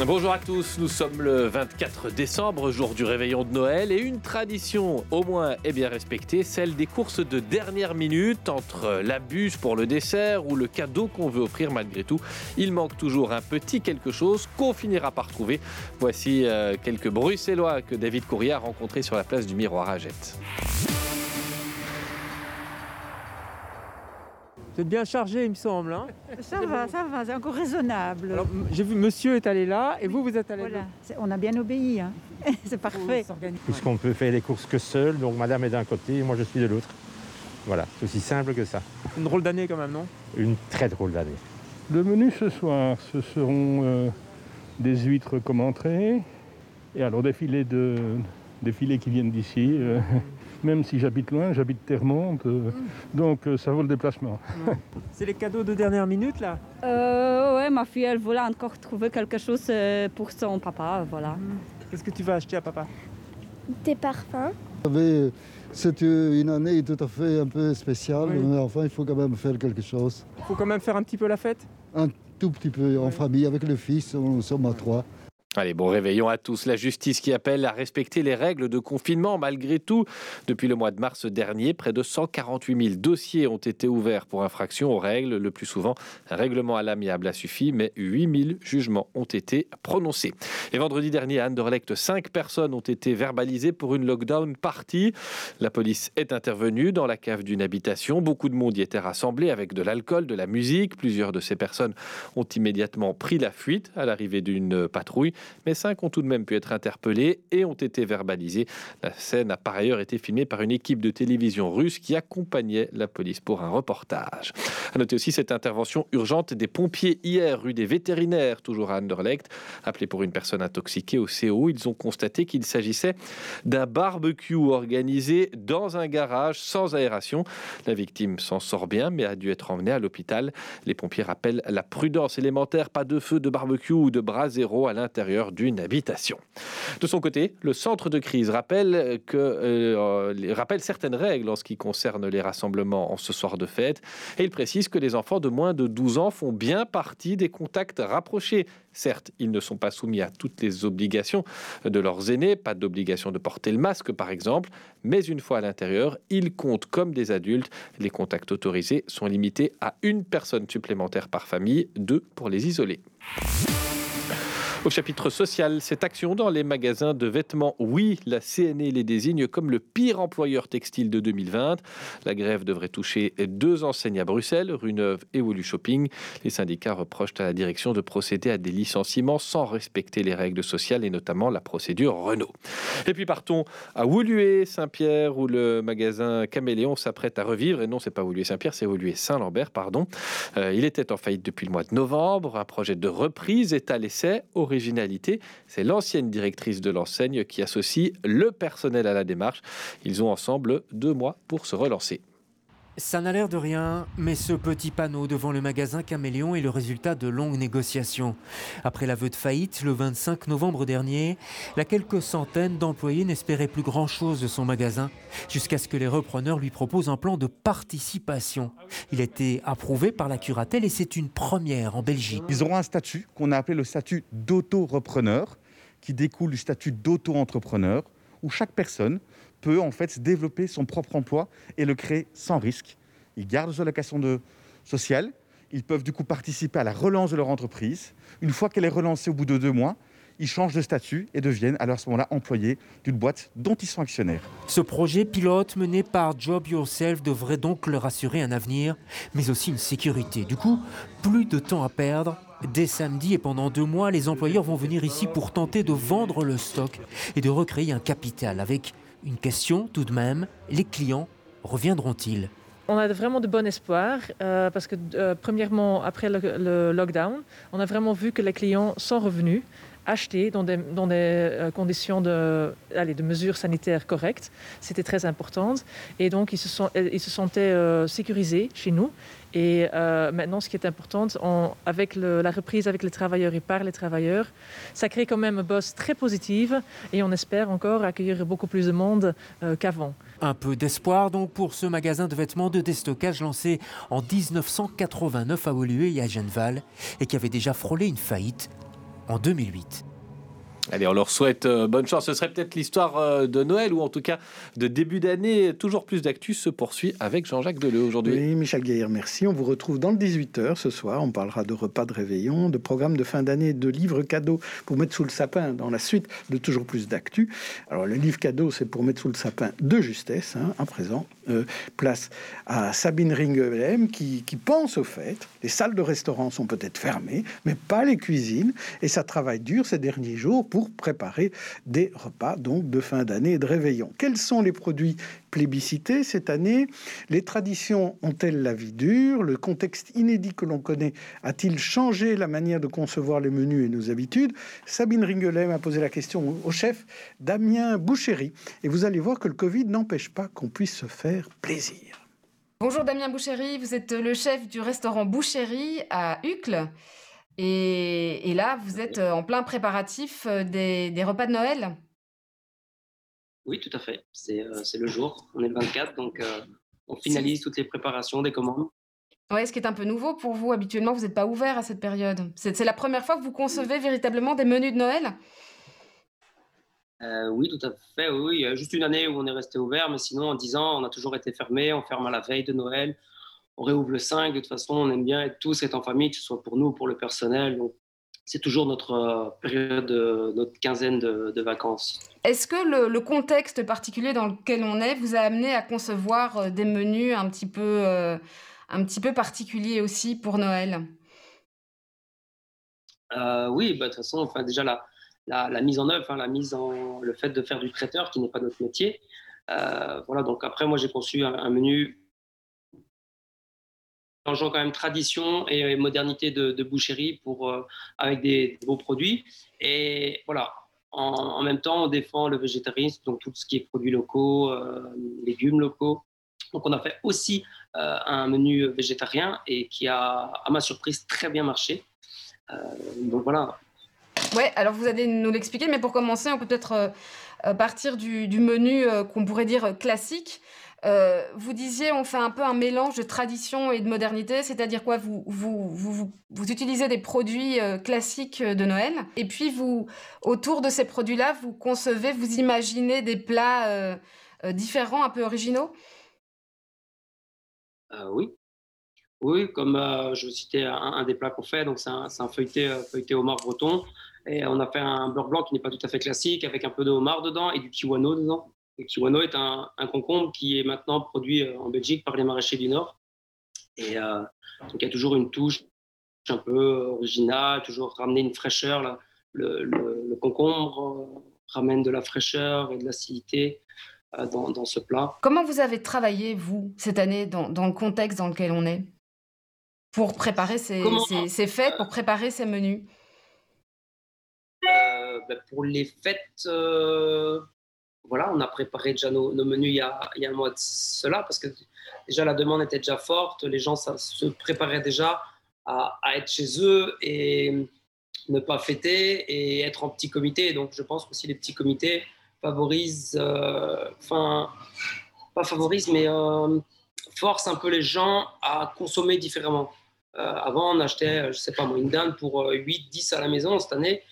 Bonjour à tous, nous sommes le 24 décembre, jour du réveillon de Noël, et une tradition au moins est bien respectée, celle des courses de dernière minute entre la bûche pour le dessert ou le cadeau qu'on veut offrir malgré tout. Il manque toujours un petit quelque chose qu'on finira par trouver. Voici euh, quelques Bruxellois que David Courrier a rencontrés sur la place du Miroir à Jette.
Vous êtes bien chargé, il me semble. Hein
ça va, ça va, c'est encore raisonnable.
J'ai vu monsieur est allé là et vous, vous êtes allé
là. On a bien obéi, hein. c'est parfait.
Puisqu'on peut faire les courses que seul, donc madame est d'un côté et moi je suis de l'autre. Voilà, c'est aussi simple que ça.
Une drôle d'année quand même, non?
Une très drôle d'année.
Le menu ce soir, ce seront euh, des huîtres comme entrée, et alors des filets, de, des filets qui viennent d'ici. Euh, même si j'habite loin, j'habite Termonde, euh, donc euh, ça vaut le déplacement.
C'est les cadeaux de dernière minute là?
Euh, Ouais, ma fille, elle voulait encore trouver quelque chose euh, pour son papa, voilà.
Qu'est-ce que tu vas acheter à papa?
Des parfums.
C'est une année tout à fait un peu spéciale, mais enfin il faut quand même faire quelque chose.
Il faut quand même faire un petit peu la fête?
Un tout petit peu en famille avec le fils, nous sommes à trois.
Allez, bon réveillon à tous. La justice qui appelle à respecter les règles de confinement malgré tout. Depuis le mois de mars dernier, près de 148 000 dossiers ont été ouverts pour infraction aux règles. Le plus souvent, un règlement à l'amiable a suffi, mais 8 000 jugements ont été prononcés. Et vendredi dernier, à Anderlecht, 5 personnes ont été verbalisées pour une lockdown partie. La police est intervenue dans la cave d'une habitation. Beaucoup de monde y était rassemblé avec de l'alcool, de la musique. Plusieurs de ces personnes ont immédiatement pris la fuite à l'arrivée d'une patrouille mais cinq ont tout de même pu être interpellés et ont été verbalisés. La scène a par ailleurs été filmée par une équipe de télévision russe qui accompagnait la police pour un reportage. A noter aussi cette intervention urgente des pompiers hier rue des vétérinaires, toujours à Anderlecht, appelé pour une personne intoxiquée au CO. Ils ont constaté qu'il s'agissait d'un barbecue organisé dans un garage sans aération. La victime s'en sort bien, mais a dû être emmenée à l'hôpital. Les pompiers rappellent la prudence élémentaire, pas de feu de barbecue ou de bras zéro à l'intérieur d'une habitation. De son côté, le centre de crise rappelle, que, euh, rappelle certaines règles en ce qui concerne les rassemblements en ce soir de fête et il précise que les enfants de moins de 12 ans font bien partie des contacts rapprochés. Certes, ils ne sont pas soumis à toutes les obligations de leurs aînés, pas d'obligation de porter le masque par exemple, mais une fois à l'intérieur, ils comptent comme des adultes. Les contacts autorisés sont limités à une personne supplémentaire par famille, deux pour les isoler. Au chapitre social, cette action dans les magasins de vêtements, oui, la CNE les désigne comme le pire employeur textile de 2020. La grève devrait toucher deux enseignes à Bruxelles, Rue Neuve et Wolu Shopping. Les syndicats reprochent à la direction de procéder à des licenciements sans respecter les règles sociales et notamment la procédure Renault. Et puis partons à Woluwe, Saint-Pierre, où le magasin Caméléon s'apprête à revivre. Et non, c'est pas Woluwe Saint-Pierre, c'est Woluwe Saint-Lambert, pardon. Euh, il était en faillite depuis le mois de novembre. Un projet de reprise est à l'essai c'est l'ancienne directrice de l'enseigne qui associe le personnel à la démarche. Ils ont ensemble deux mois pour se relancer.
Ça n'a l'air de rien, mais ce petit panneau devant le magasin Caméléon est le résultat de longues négociations. Après l'aveu de faillite le 25 novembre dernier, la quelques centaines d'employés n'espéraient plus grand-chose de son magasin, jusqu'à ce que les repreneurs lui proposent un plan de participation. Il a été approuvé par la curatelle et c'est une première en Belgique.
Ils auront un statut qu'on a appelé le statut d'auto-repreneur, qui découle du statut d'auto-entrepreneur, où chaque personne peut en fait développer son propre emploi et le créer sans risque. Il garde son allocation de sociale, ils peuvent du coup participer à la relance de leur entreprise. Une fois qu'elle est relancée au bout de deux mois, ils changent de statut et deviennent à ce moment-là employés d'une boîte dont ils sont actionnaires.
Ce projet pilote mené par Job Yourself devrait donc leur assurer un avenir, mais aussi une sécurité. Du coup, plus de temps à perdre. Dès samedi et pendant deux mois, les employeurs vont venir ici pour tenter de vendre le stock et de recréer un capital avec une question tout de même, les clients reviendront-ils?
On a vraiment de bon espoir euh, parce que, euh, premièrement, après le, lockdown, on a vraiment vu que les clients sont revenus acheter dans des, euh, conditions de, allez, de mesures sanitaires correctes. C'était très important. Et donc, ils se sentaient sécurisés chez nous. Et maintenant, ce qui est important, avec la reprise avec les travailleurs et par les travailleurs, ça crée quand même un boss très positive et on espère encore accueillir beaucoup plus de monde qu'avant.
Un peu d'espoir donc pour ce magasin de vêtements de déstockage lancé en 1989 à Woluwe et à Genval et qui avait déjà frôlé une faillite en 2008.
Allez, on leur souhaite euh, bonne chance. Ce serait peut-être l'histoire euh, de Noël ou en tout cas de début d'année. Toujours plus d'actu se poursuit avec Jean-Jacques Deleu aujourd'hui.
Oui, Michel Gaillard, merci. On vous retrouve dans le 18h ce soir. On parlera de repas de réveillon, de programmes de fin d'année, de livres cadeaux pour mettre sous le sapin dans la suite de toujours plus d'actu. Alors, le livre cadeau, c'est pour mettre sous le sapin de justesse, hein, à présent. Euh, place à Sabine Ringelem qui, qui pense au fait. Les salles de restaurant sont peut-être fermées, mais pas les cuisines. Et ça travaille dur ces derniers jours pour préparer des repas donc de fin d'année et de réveillon. Quels sont les produits plébiscités cette année? Les traditions ont-elles la vie dure? Le contexte inédit que l'on connaît a-t-il changé la manière de concevoir les menus et nos habitudes? Sabine Ringelem a posé la question au chef Damien Bouchéry. Et vous allez voir que le Covid n'empêche pas qu'on puisse se faire plaisir.
Bonjour Damien Bouchéry, vous êtes le chef du restaurant Bouchéry à Uccle. Et, là, vous êtes euh, en plein préparatif euh, des, repas de Noël?
Oui, tout à fait. C'est euh, le jour. On est le 24, donc on finalise toutes les préparations des commandes.
Ouais, ce qui est un peu nouveau pour vous. Habituellement, vous n'êtes pas ouvert à cette période. C'est la première fois que vous concevez véritablement des menus de Noël?
Oui, tout à fait. Oui, il y a juste une année où on est resté ouvert, mais sinon, en 10 ans, on a toujours été fermé. On ferme à la veille de Noël on réouvre le 5. De toute façon, on aime bien être tous être en famille, que ce soit pour nous ou pour le personnel. Donc, c'est toujours notre euh, période, notre quinzaine de, vacances.
Est-ce que le, contexte particulier dans lequel on est vous a amené à concevoir euh, des menus un petit peu, euh, un petit peu particuliers aussi pour Noël?
Oui, bah, de toute façon, enfin, déjà la, la, mise en œuvre, hein, la mise en, le fait de faire du traiteur qui n'est pas notre métier. voilà, donc après, moi, j'ai conçu un menu mélangeant quand même tradition et modernité de, boucherie pour, euh, avec des, beaux produits. Et voilà, en, même temps, on défend le végétarisme, donc tout ce qui est produits locaux, euh, légumes locaux. Donc on a fait aussi euh, un menu végétarien et qui a, à ma surprise, très bien marché. donc voilà.
Ouais, alors vous allez nous l'expliquer, mais pour commencer, on peut peut-être partir du, du menu qu'on pourrait dire classique. Euh, vous disiez, on fait un peu un mélange de tradition et de modernité, c'est-à-dire quoi vous, vous, vous, vous, utilisez des produits euh, classiques de Noël, et puis vous, autour de ces produits-là, vous concevez, vous imaginez des plats euh, différents, un peu originaux?
Oui. Oui, comme je vais citer un, des plats qu'on fait, donc c'est un, un, feuilleté, feuilleté homard breton, et on a fait un beurre blanc qui n'est pas tout à fait classique, avec un peu de homard dedans et du kiwano dedans. Le kiwano est un, concombre qui est maintenant produit euh, en Belgique par les maraîchers du Nord. Et euh, donc il y a toujours une touche un peu originale, toujours ramener une fraîcheur. Le, concombre euh, ramène de la fraîcheur et de l'acidité dans, ce plat.
Comment vous avez travaillé, vous, cette année, dans, le contexte dans lequel on est, pour préparer ces, fêtes, pour préparer ces menus?
Ben, Pour les fêtes, voilà, on a préparé déjà nos, menus il y, a, un mois de cela, parce que déjà la demande était déjà forte, les gens se préparaient déjà à, être chez eux et ne pas fêter et être en petit comité. Donc je pense que si les petits comités favorisent, euh, enfin, pas favorisent, mais euh, forcent un peu les gens à consommer différemment. Euh, avant, on achetait, je sais pas moi, une dinde pour 8, 10 à la maison. Cette année,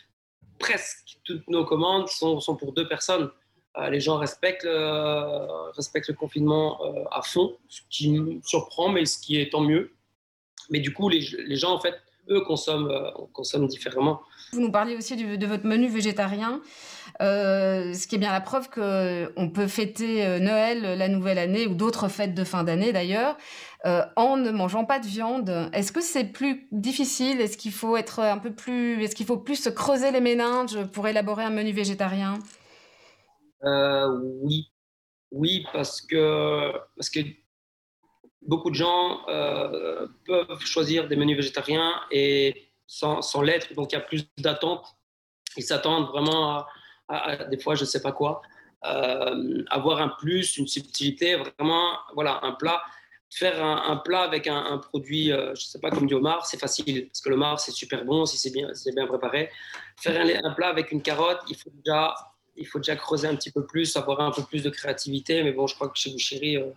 presque toutes nos commandes sont, sont pour deux personnes. Euh, les gens respectent le, respectent le confinement euh, à fond, ce qui me surprend, mais ce qui est tant mieux. Mais du coup, les, gens, en fait, eux, consomment, euh, consomment différemment.
Vous nous parliez aussi de votre menu végétarien, ce qui est bien la preuve qu'on peut fêter Noël, la nouvelle année ou d'autres fêtes de fin d'année d'ailleurs, en ne mangeant pas de viande. Est-ce que c'est plus difficile? Est-ce qu'il faut être un peu plus, est-ce qu'il faut plus se creuser les méninges pour élaborer un menu végétarien?
Euh, oui, oui, parce que, parce que beaucoup de gens euh, peuvent choisir des menus végétariens et sans, sans l'être, donc il y a plus d'attentes. Ils s'attendent vraiment à, des fois, je ne sais pas quoi, euh, avoir un plus, une subtilité, vraiment, voilà, un plat. Faire un, plat avec un, produit, je ne sais pas, comme du homard, c'est facile, parce que le homard, c'est super bon si c'est bien, bien préparé. Faire un plat avec une carotte, il faut déjà il faut déjà creuser un petit peu plus, avoir un peu plus de créativité. Mais bon, je crois que chez Boucherie, euh,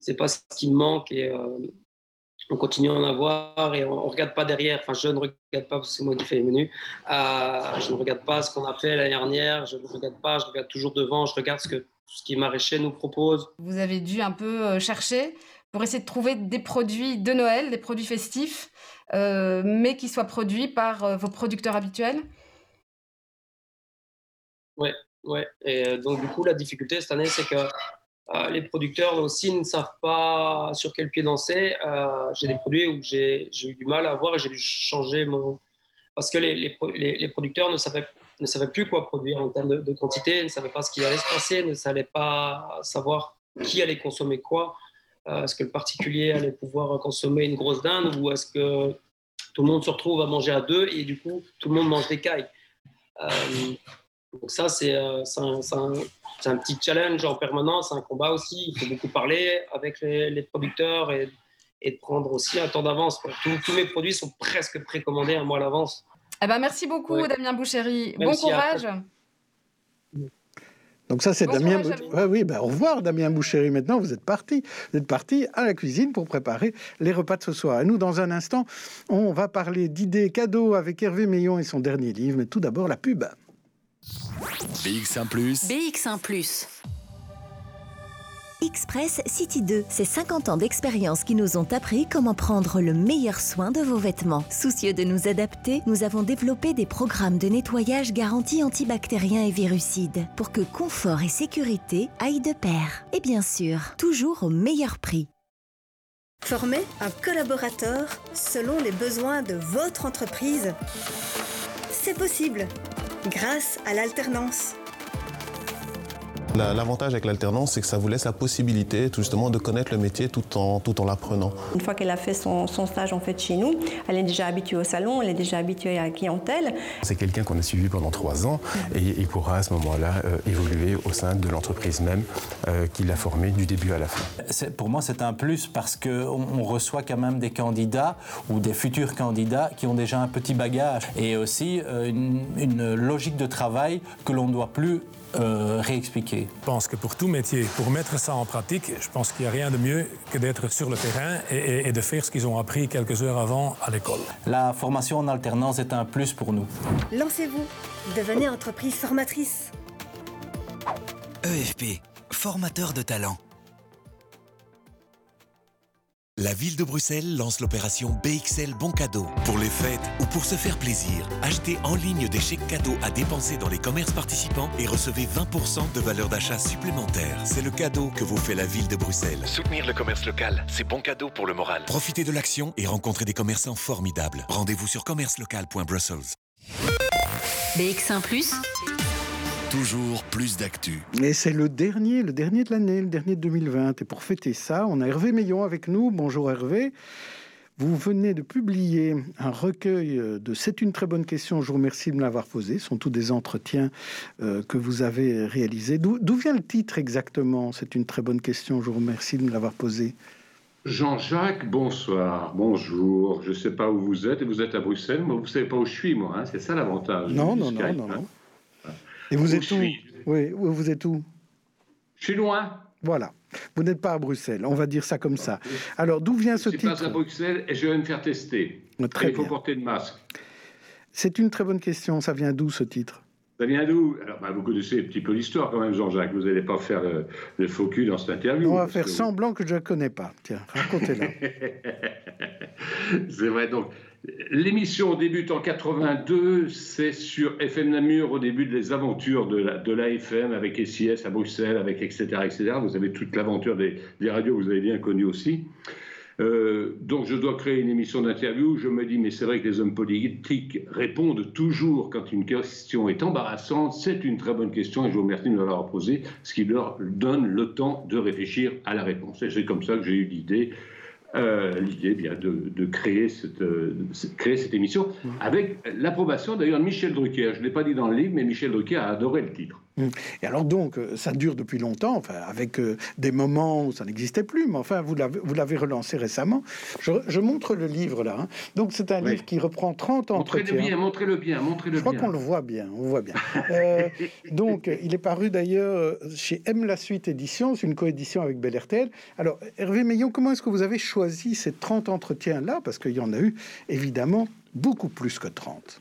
c'est pas ce qui me manque et euh, on continue à en avoir et on, on regarde pas derrière. Enfin, je ne regarde pas parce que c'est moi qui fais les menus. Euh, je ne regarde pas ce qu'on a fait l'année dernière. Je ne regarde pas. Je regarde toujours devant. Je regarde ce que ce qui maraîcher nous propose.
Vous avez dû un peu euh, chercher pour essayer de trouver des produits de Noël, des produits festifs, mais qui soient produits par vos producteurs habituels
Ouais, ouais. Et euh, donc, du coup, la difficulté cette année, c'est que euh, les producteurs aussi ne savent pas sur quel pied danser. Euh, j'ai des produits où j'ai eu du mal à voir et j'ai dû changer mon. Parce que les, les, les- producteurs ne savaient, ne savaient plus quoi produire en termes de, de quantité, ne savaient pas ce qui allait se passer, ne savaient pas savoir qui allait consommer quoi. Est-ce que le particulier allait pouvoir consommer une grosse dinde ou est-ce que tout le monde se retrouve à manger à deux et du coup, tout le monde mange des cailles donc ça, c'est euh, c'est un, c'est un- c'est un petit challenge en permanence, un combat aussi. Il faut beaucoup parler avec les, les producteurs et, et de prendre aussi un temps d'avance. Tous, tous mes produits sont presque précommandés un mois à l'avance.
Eh ben, merci beaucoup,
Ouais.
Damien Boucherie.
Même
bon
si après-
courage.
Donc ça, c'est
Bon
Damien. Bou- Ouais, oui, ben, au revoir, Damien Boucherie. Maintenant, vous êtes parti. Vous êtes parti à la cuisine pour préparer les repas de ce soir. Et nous, dans un instant, on va parler d'idées cadeaux avec Hervé Meillon et son dernier livre. Mais tout d'abord, la pub.
BX1 ⁇
BX1 ⁇
Express City 2, c'est 50 ans d'expérience qui nous ont appris comment prendre le meilleur soin de vos vêtements. Soucieux de nous adapter, nous avons développé des programmes de nettoyage garantis antibactériens et virucides pour que confort et sécurité aillent de pair. Et bien sûr, toujours au meilleur prix.
Former un collaborateur selon les besoins de votre entreprise, c'est possible grâce à l'alternance.
La- L'avantage avec l'alternance, c'est que ça vous laisse la possibilité tout justement de connaître le métier tout en, tout en l'apprenant.
Une fois qu'elle a fait son, son stage en fait chez nous, elle est déjà habituée au salon, elle est déjà habituée à la clientèle.
C'est quelqu'un qu'on a suivi pendant trois ans et il pourra à ce moment-là euh, évoluer au sein de l'entreprise même euh, qui l'a formé du début à la fin.
Pour moi, c'est un plus parce qu'on on reçoit quand même des candidats ou des futurs candidats qui ont déjà un petit bagage et aussi euh, une, une logique de travail que l'on ne doit plus euh, réexpliquer.
Je pense que pour tout métier, pour mettre ça en pratique, je pense qu'il n'y a rien de mieux que d'être sur le terrain et, et- et de faire ce qu'ils ont appris quelques heures avant à l'école.
La formation en alternance est un plus pour nous.
Lancez-vous, devenez entreprise formatrice.
EFP, formateur de talent.
La ville de Bruxelles lance l'opération BXL Bon Cadeau. Pour les fêtes ou pour se faire plaisir, achetez en ligne des chèques cadeaux à dépenser dans les commerces participants et recevez 20% de valeur d'achat supplémentaire. C'est le cadeau que vous fait la ville de Bruxelles.
Soutenir le commerce local, c'est bon cadeau pour le moral.
Profitez de l'action et rencontrez des commerçants formidables. Rendez-vous sur commercelocal.brussels.
BX1 ⁇
Toujours plus d'actu.
Et c'est le dernier, le dernier de l'année, le dernier de 2020. Et pour fêter ça, on a Hervé Meillon avec nous. Bonjour Hervé. Vous venez de publier un recueil de C'est une très bonne question, je vous remercie de me l'avoir posé. Ce sont tous des entretiens euh, que vous avez réalisés. D'où vient le titre exactement C'est une très bonne question, je vous remercie de me l'avoir posé.
Jean-Jacques, bonsoir, bonjour. Je ne sais pas où vous êtes, et vous êtes à Bruxelles, mais vous ne savez pas où je suis, moi. hein. C'est ça l'avantage.
Non, non, non, non,
hein.
non. Et vous êtes où
suis
Oui, vous êtes où?
Je suis loin.
Voilà. Vous n'êtes pas à Bruxelles, on va dire ça comme ça. Alors, d'où vient ce
Je suis pas
titre?
À Bruxelles et je vais me faire tester.
Très
Et il faut
bien.
porter le masque.
C'est une très bonne question. Ça vient d'où ce titre?
Ça vient d'où? Alors, bah, vous connaissez un petit peu l'histoire quand même, Jean-Jacques. Vous n'allez pas faire le, le faux cul dans cette interview.
On va faire
que-
semblant que je ne connais pas. Tiens, racontez-la.
C'est vrai. Donc, l'émission débute en 82. C'est sur FM Namur au début des aventures de la, de l'AFM avec SIS à Bruxelles, avec etc. etc. Vous avez toute l'aventure des, des radios vous avez bien connues aussi. Euh, donc je dois créer une émission d'interview. Je me dis, mais c'est vrai que les hommes politiques répondent toujours quand une question est embarrassante. C'est une très bonne question et je vous remercie de l'avoir posée, ce qui leur donne le temps de réfléchir à la réponse. Et c'est comme ça que j'ai eu l'idée. Euh, l'idée bien de, de créer, cette, euh, de créer cette émission avec l'approbation d'ailleurs de Michel Drucker. Je ne l'ai pas dit dans le livre, mais Michel Drucker a adoré le titre.
Et alors donc, euh, ça dure depuis longtemps, enfin, avec euh, des moments où ça n'existait plus, mais enfin, vous l'avez, relancé récemment. Je, je montre le livre là. hein. Donc c'est un
Oui.
livre qui reprend 30
Montrez-le
entretiens.
bien, montrez-le bien, montrez-le
Je crois
bien.
qu'on le voit bien, on voit bien. Euh, donc, il est paru d'ailleurs chez M La Suite Édition, c'est une coédition avec Bel RTL. Alors, Hervé Meillon, comment est-ce que vous avez choisi ces 30 entretiens-là? Parce qu'il y en a eu, évidemment, beaucoup plus que 30.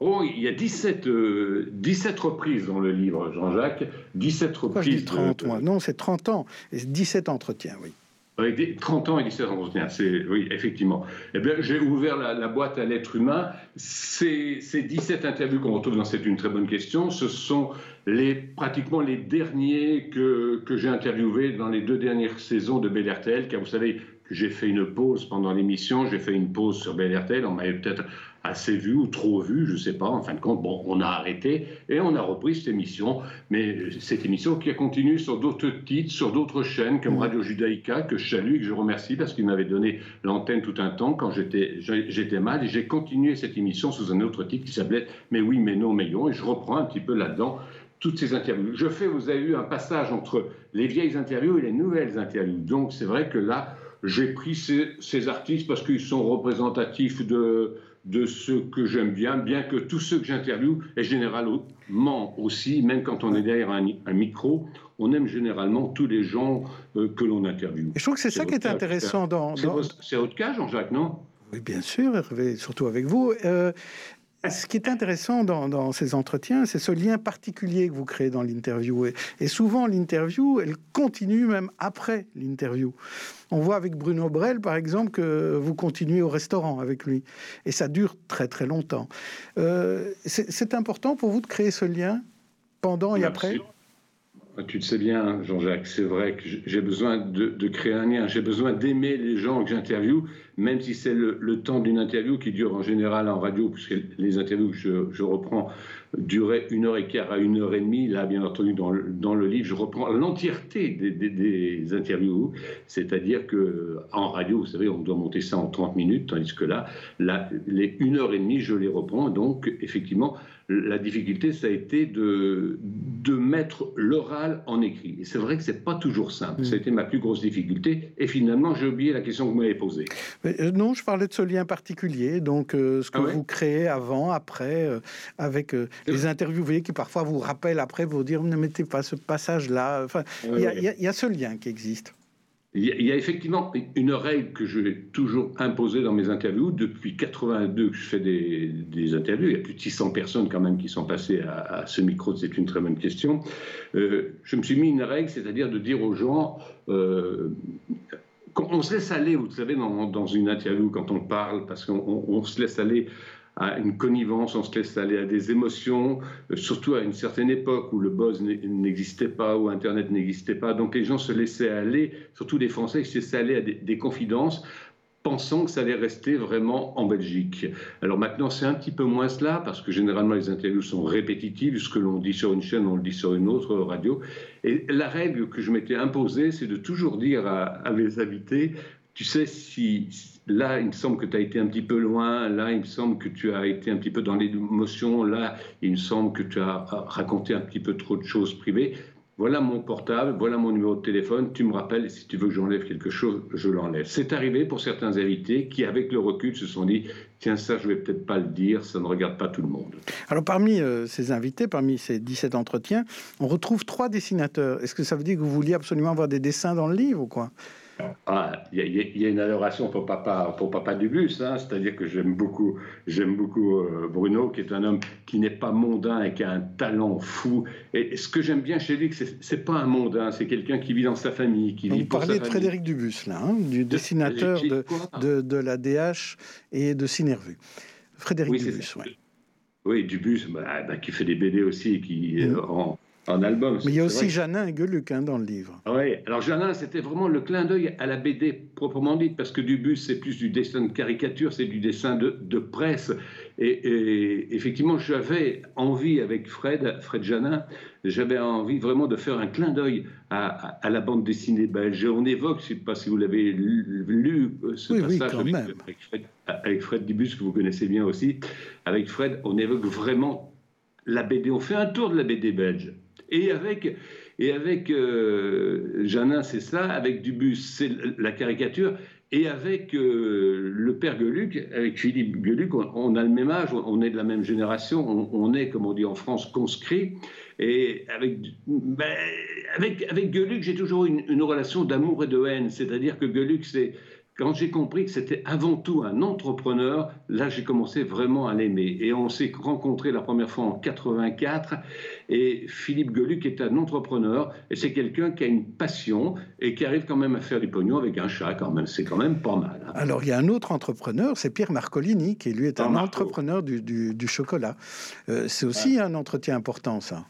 Oh, il y a 17, euh, 17 reprises dans le livre, Jean-Jacques. 17
Pourquoi je
reprises.
dis 30,
de-
moi? Non, c'est 30 ans, et 17 entretiens, oui.
Avec des 30 ans et 17 entretiens, c'est oui, effectivement. Eh bien, j'ai ouvert la, la boîte à l'être humain. Ces, ces 17 interviews qu'on retrouve dans C'est une très bonne question, ce sont les, pratiquement les derniers que, que j'ai interviewés dans les deux dernières saisons de Bel RTL, car vous savez que j'ai fait une pause pendant l'émission, j'ai fait une pause sur Bel RTL, on m'avait peut-être assez vu ou trop vu, je ne sais pas, en fin de compte, bon, on a arrêté et on a repris cette émission, mais cette émission qui a continué sur d'autres titres, sur d'autres chaînes comme Radio Judaïka, que je salue et que je remercie parce qu'il m'avait donné l'antenne tout un temps quand j'étais mal. Et j'ai continué cette émission sous un autre titre qui s'appelait Mais oui, mais non, mais non, et je reprends un petit peu là-dedans toutes ces interviews. Je fais, vous avez eu un passage entre les vieilles interviews et les nouvelles interviews. Donc c'est vrai que là, j'ai pris ces, ces artistes parce qu'ils sont représentatifs de, de ceux que j'aime bien, bien que tous ceux que j'interviewe, et généralement aussi, même quand on est derrière un, un micro, on aime généralement tous les gens euh, que l'on interviewe.
Et je trouve que c'est ça qui est intéressant dans-
C'est
dans-
votre- C'est votre cas, Jean-Jacques, non?
Oui, bien sûr, Hervé, surtout avec vous. Euh, ce qui est intéressant dans, dans ces entretiens, c'est ce lien particulier que vous créez dans l'interview. Et, et souvent, l'interview, elle continue même après l'interview. On voit avec Bruno Brel, par exemple, que vous continuez au restaurant avec lui. Et ça dure très, très longtemps. Euh, c'est important pour vous de créer ce lien pendant et après?
Merci. Tu le sais bien, Jean-Jacques, c'est vrai que j'ai besoin de, de créer un lien, j'ai besoin d'aimer les gens que j'interviewe, même si c'est le, le temps d'une interview qui dure en général en radio, puisque les interviews que je, je reprends duraient une heure et quart à une heure et demie. Là, bien entendu, dans le, dans le livre, je reprends l'entièreté des, des- des interviews, c'est-à-dire que en radio, vous savez, on doit monter ça en 30 minutes, tandis que là, là les une heure et demie, je les reprends. Donc, effectivement, la difficulté, ça a été de, de mettre l'oral en écrit. Et c'est vrai que c'est pas toujours simple. Ça a été ma plus grosse difficulté. Et finalement, j'ai oublié la question que vous m'avez posée.
Mais, euh, non, je parlais de ce lien particulier, donc euh, ce que
Ah ouais
vous créez avant, après, euh, avec euh, les interviewés qui parfois vous rappellent après, vous dire ne mettez pas ce passage-là. Enfin, il y, a-
Ouais.
il y a- il y a ce lien qui existe.
Il y, a, il y a effectivement une règle que je vais toujours imposer dans mes interviews. Depuis 82 que je fais des, des interviews, il y a plus de 600 personnes quand même qui sont passées à, à ce micro, c'est une très bonne question. Euh, je me suis mis une règle, c'est-à-dire de dire aux gens, quand on se laisse aller, vous savez, dans, dans une interview, quand on parle, parce qu'on on- on se laisse aller à une connivence, on se laisse aller à des émotions, euh, surtout à une certaine époque où le buzz n'e- n'existait pas, où Internet n'existait pas. Donc les gens se laissaient aller, surtout les Français, ils se laissaient aller à des confidences pensant que ça allait rester vraiment en Belgique. Alors maintenant, c'est un petit peu moins cela, parce que généralement, les interviews sont répétitives. Ce que l'on dit sur une chaîne, on le dit sur une autre radio. Et la règle que je m'étais imposée, c'est de toujours dire à, à mes invités, tu sais, si là, il me semble que tu as été un petit peu loin, là, il me semble que tu as été un petit peu dans l'émotion, là, il me semble que tu as euh, raconté un petit peu trop de choses privées. Voilà mon portable, voilà mon numéro de téléphone, tu me rappelles, si tu veux que j'enlève quelque chose, je l'enlève. C'est arrivé pour certains invités qui, avec le recul, se sont dit, tiens, ça, je vais peut-être pas le dire, ça ne regarde pas tout le monde.
Alors parmi euh, ces invités, parmi ces 17 entretiens, on retrouve trois dessinateurs. Est-ce que ça veut dire que vous vouliez absolument avoir des dessins dans le livre ou quoi?
Ah, il y, a une adoration pour papa, pour papa du bus, hein. c'est-à-dire que j'aime beaucoup, j'aime beaucoup euh, Bruno, qui est un homme qui n'est pas mondain et qui a un talent fou. Et, ce que j'aime bien chez lui, c'est pas un mondain, c'est quelqu'un qui vit dans sa famille, qui vit
Vous parlez de Frédéric Dubus, là, hein, du dessinateur de, de, la DH et de Cinervue. Frédéric Dubus, oui.
Oui, Dubus, bah, bah, qui fait des BD aussi, qui mm. euh, en album.
Mais il y a aussi Janin et Geluc hein, dans le livre.
Oui, alors Janin, c'était vraiment le clin d'œil à la BD proprement dite, parce que Dubus, c'est plus du dessin de caricature, c'est du dessin de, presse. Et, effectivement, j'avais envie avec Fred, Fred Janin, j'avais envie vraiment de faire un clin d'œil à, la bande dessinée belge. On évoque, je ne sais pas si vous l'avez lu, ce passage avec, Fred, avec Fred Dubus, que vous connaissez bien aussi. Avec Fred, on évoque vraiment la BD. On fait un tour de la BD belge. Et avec, et avec euh, Janin, c'est ça, avec Dubus, c'est la caricature, et avec euh, le père Geluc, avec Philippe Geluc, on, a le même âge, on est de la même génération, on, est, comme on dit en France, conscrit. Et avec, ben, avec, Geluc, j'ai toujours une, une relation d'amour et de haine, c'est-à-dire que Geluc, c'est quand j'ai compris que c'était avant tout un entrepreneur, là j'ai commencé vraiment à l'aimer. Et on s'est rencontrés la première fois en 84. Et Philippe Geluc est un entrepreneur et c'est quelqu'un qui a une passion et qui arrive quand même à faire du pognon avec un chat quand même. C'est quand même pas mal. Hein.
Alors il y a un autre entrepreneur, c'est Pierre Marcolini, qui lui est un entrepreneur du, chocolat. Euh, c'est aussi un entretien important ça.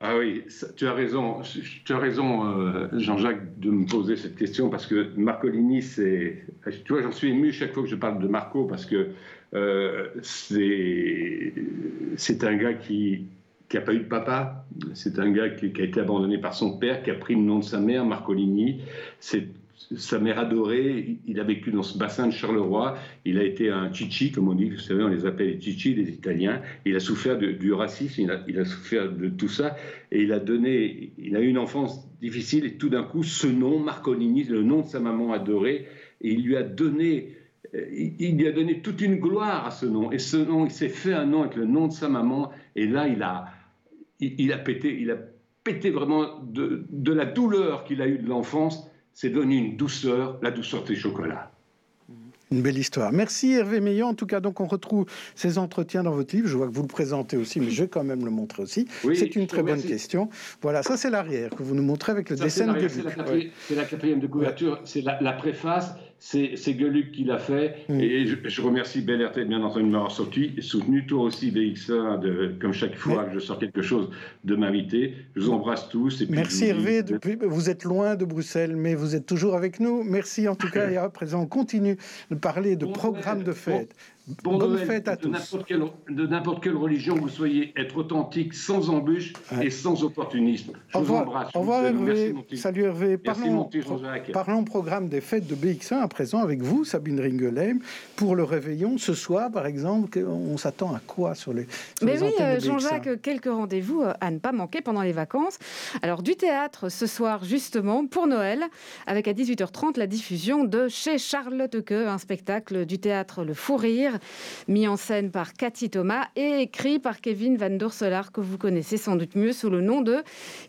Ah oui, tu as raison, tu as raison, euh, Jean-Jacques, de me poser cette question parce que Marcolini, c'est, tu vois, j'en suis ému chaque fois que je parle de Marco parce que euh, c'est, c'est un gars qui qui n'a pas eu de papa, c'est un gars qui, a été abandonné par son père, qui a pris le nom de sa mère, Marcolini. Sa mère adorée, il a vécu dans ce bassin de Charleroi, il a été un chichi, comme on dit, vous savez, on les appelle les chichi, les Italiens, il a souffert du racisme, il a, souffert de tout ça, et il a donné, il a eu une enfance difficile, et tout d'un coup, ce nom, Marcolini, le nom de sa maman adorée, et il lui a donné, il lui a donné toute une gloire à ce nom, et ce nom, il s'est fait un nom avec le nom de sa maman, et là, il a, il, a pété, il a pété vraiment de, de la douleur qu'il a eue de l'enfance, c'est donner une douceur, la douceur des chocolats.
Une belle histoire. Merci Hervé Meillon. En tout cas, donc on retrouve ces entretiens dans votre livre. Je vois que vous le présentez aussi, mais je vais quand même le montrer aussi. c'est une très bonne question. Voilà, ça c'est l'arrière que vous nous montrez avec le dessin de
C'est la, quatrième de couverture, c'est la, la, préface c'est Gueluc qui l'a fait. Mm. Et je, remercie Bel bien entendu de m'avoir soutenu. Toi aussi, BX1, de, comme chaque fois que je sors quelque chose, de m'inviter. Je vous embrasse tous.
Et Merci Hervé. Depuis, vous êtes loin de Bruxelles, mais vous êtes toujours avec nous. Merci en tout cas. Et à présent, on continue de parler de programmes de fête.
Bon Bonne fête à tous. De n'importe quelle, religion vous soyez, être authentique, sans embûche et sans opportunisme. Je vous embrasse.
Au revoir Hervé. Salut Hervé. Parlons, parlons programme des fêtes de BX1 à présent avec vous, Sabine Ringelheim, pour le réveillon. Ce soir, par exemple, on s'attend à quoi sur les sur
Mais oui, euh, Jean-Jacques, quelques rendez-vous euh, à ne pas manquer pendant les vacances. Alors, du théâtre ce soir, justement, pour Noël, avec à 18h30 la diffusion de Chez Charlotte Queux, un spectacle du théâtre Le Fou Rire mis en scène par Cathy Thomas et écrit par Kevin Van Dorselaar, que vous connaissez sans doute mieux sous le nom de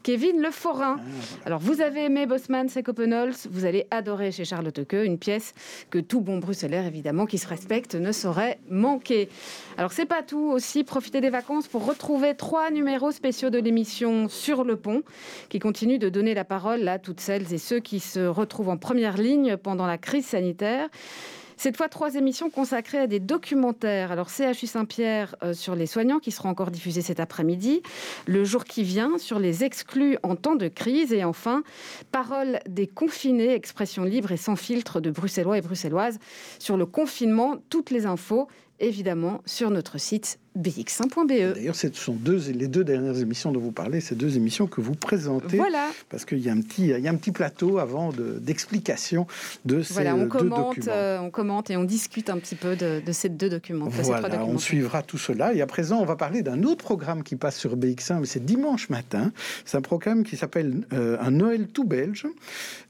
Kevin Le Forain. Ah, Alors, vous avez aimé Bosman et Copenholz, vous allez adorer chez Charlotte Queux, une pièce que tout bon bruxellaire, évidemment, qui se respecte, ne saurait manquer. Alors, c'est pas tout aussi, profitez des vacances pour retrouver trois numéros spéciaux de l'émission Sur le pont, qui continue de donner la parole à toutes celles et ceux qui se retrouvent en première ligne pendant la crise sanitaire. Cette fois, trois émissions consacrées à des documentaires. Alors, CHU Saint-Pierre euh, sur les soignants qui seront encore diffusés cet après-midi. Le jour qui vient sur les exclus en temps de crise. Et enfin, Parole des confinés, expression libre et sans filtre de Bruxellois et Bruxelloises sur le confinement. Toutes les infos, évidemment, sur notre site bx1.be.
D'ailleurs, ce sont deux, les deux dernières émissions dont vous parlez, ces deux émissions que vous présentez.
Voilà.
Parce qu'il y, a un petit, il y a un petit plateau avant d'explication de, ces
voilà, on
deux
commente,
documents.
Euh, on commente et on discute un petit peu de, ces deux documents.
voilà, on suivra tout cela. Et à présent, on va parler d'un autre programme qui passe sur BX1, mais c'est dimanche matin. C'est un programme qui s'appelle euh, Un Noël tout belge.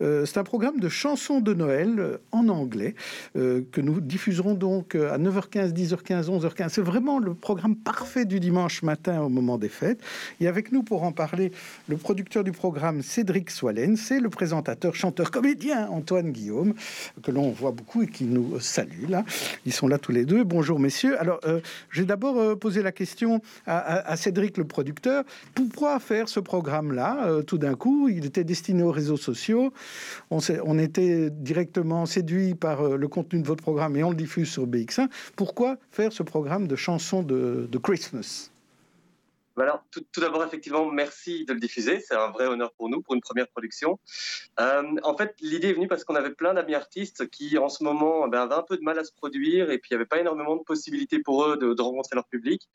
Euh, c'est un programme de chansons de Noël en anglais que nous diffuserons donc à 9h15, 10h15, 11h15. C'est vraiment le programme programme parfait du dimanche matin au moment des fêtes. Et avec nous pour en parler, le producteur du programme Cédric Soalen, c'est le présentateur, chanteur, comédien Antoine Guillaume, que l'on voit beaucoup et qui nous salue là. Ils sont là tous les deux. Bonjour messieurs. Alors, euh, j'ai d'abord euh, posé la question à, Cédric, le producteur. Pourquoi faire ce programme-là euh, Tout d'un coup, il était destiné aux réseaux sociaux. On, on était directement séduit par le contenu de votre programme et on le diffuse sur BX1. Pourquoi faire ce programme de chansons de, de Christmas
alors, tout, d'abord, effectivement, merci de le diffuser. C'est un vrai honneur pour nous, pour une première production. Euh, en fait, l'idée est venue parce qu'on avait plein d'amis artistes qui, en ce moment, ben, avaient un peu de mal à se produire et puis il n'y avait pas énormément de possibilités pour eux de, rencontrer leur public.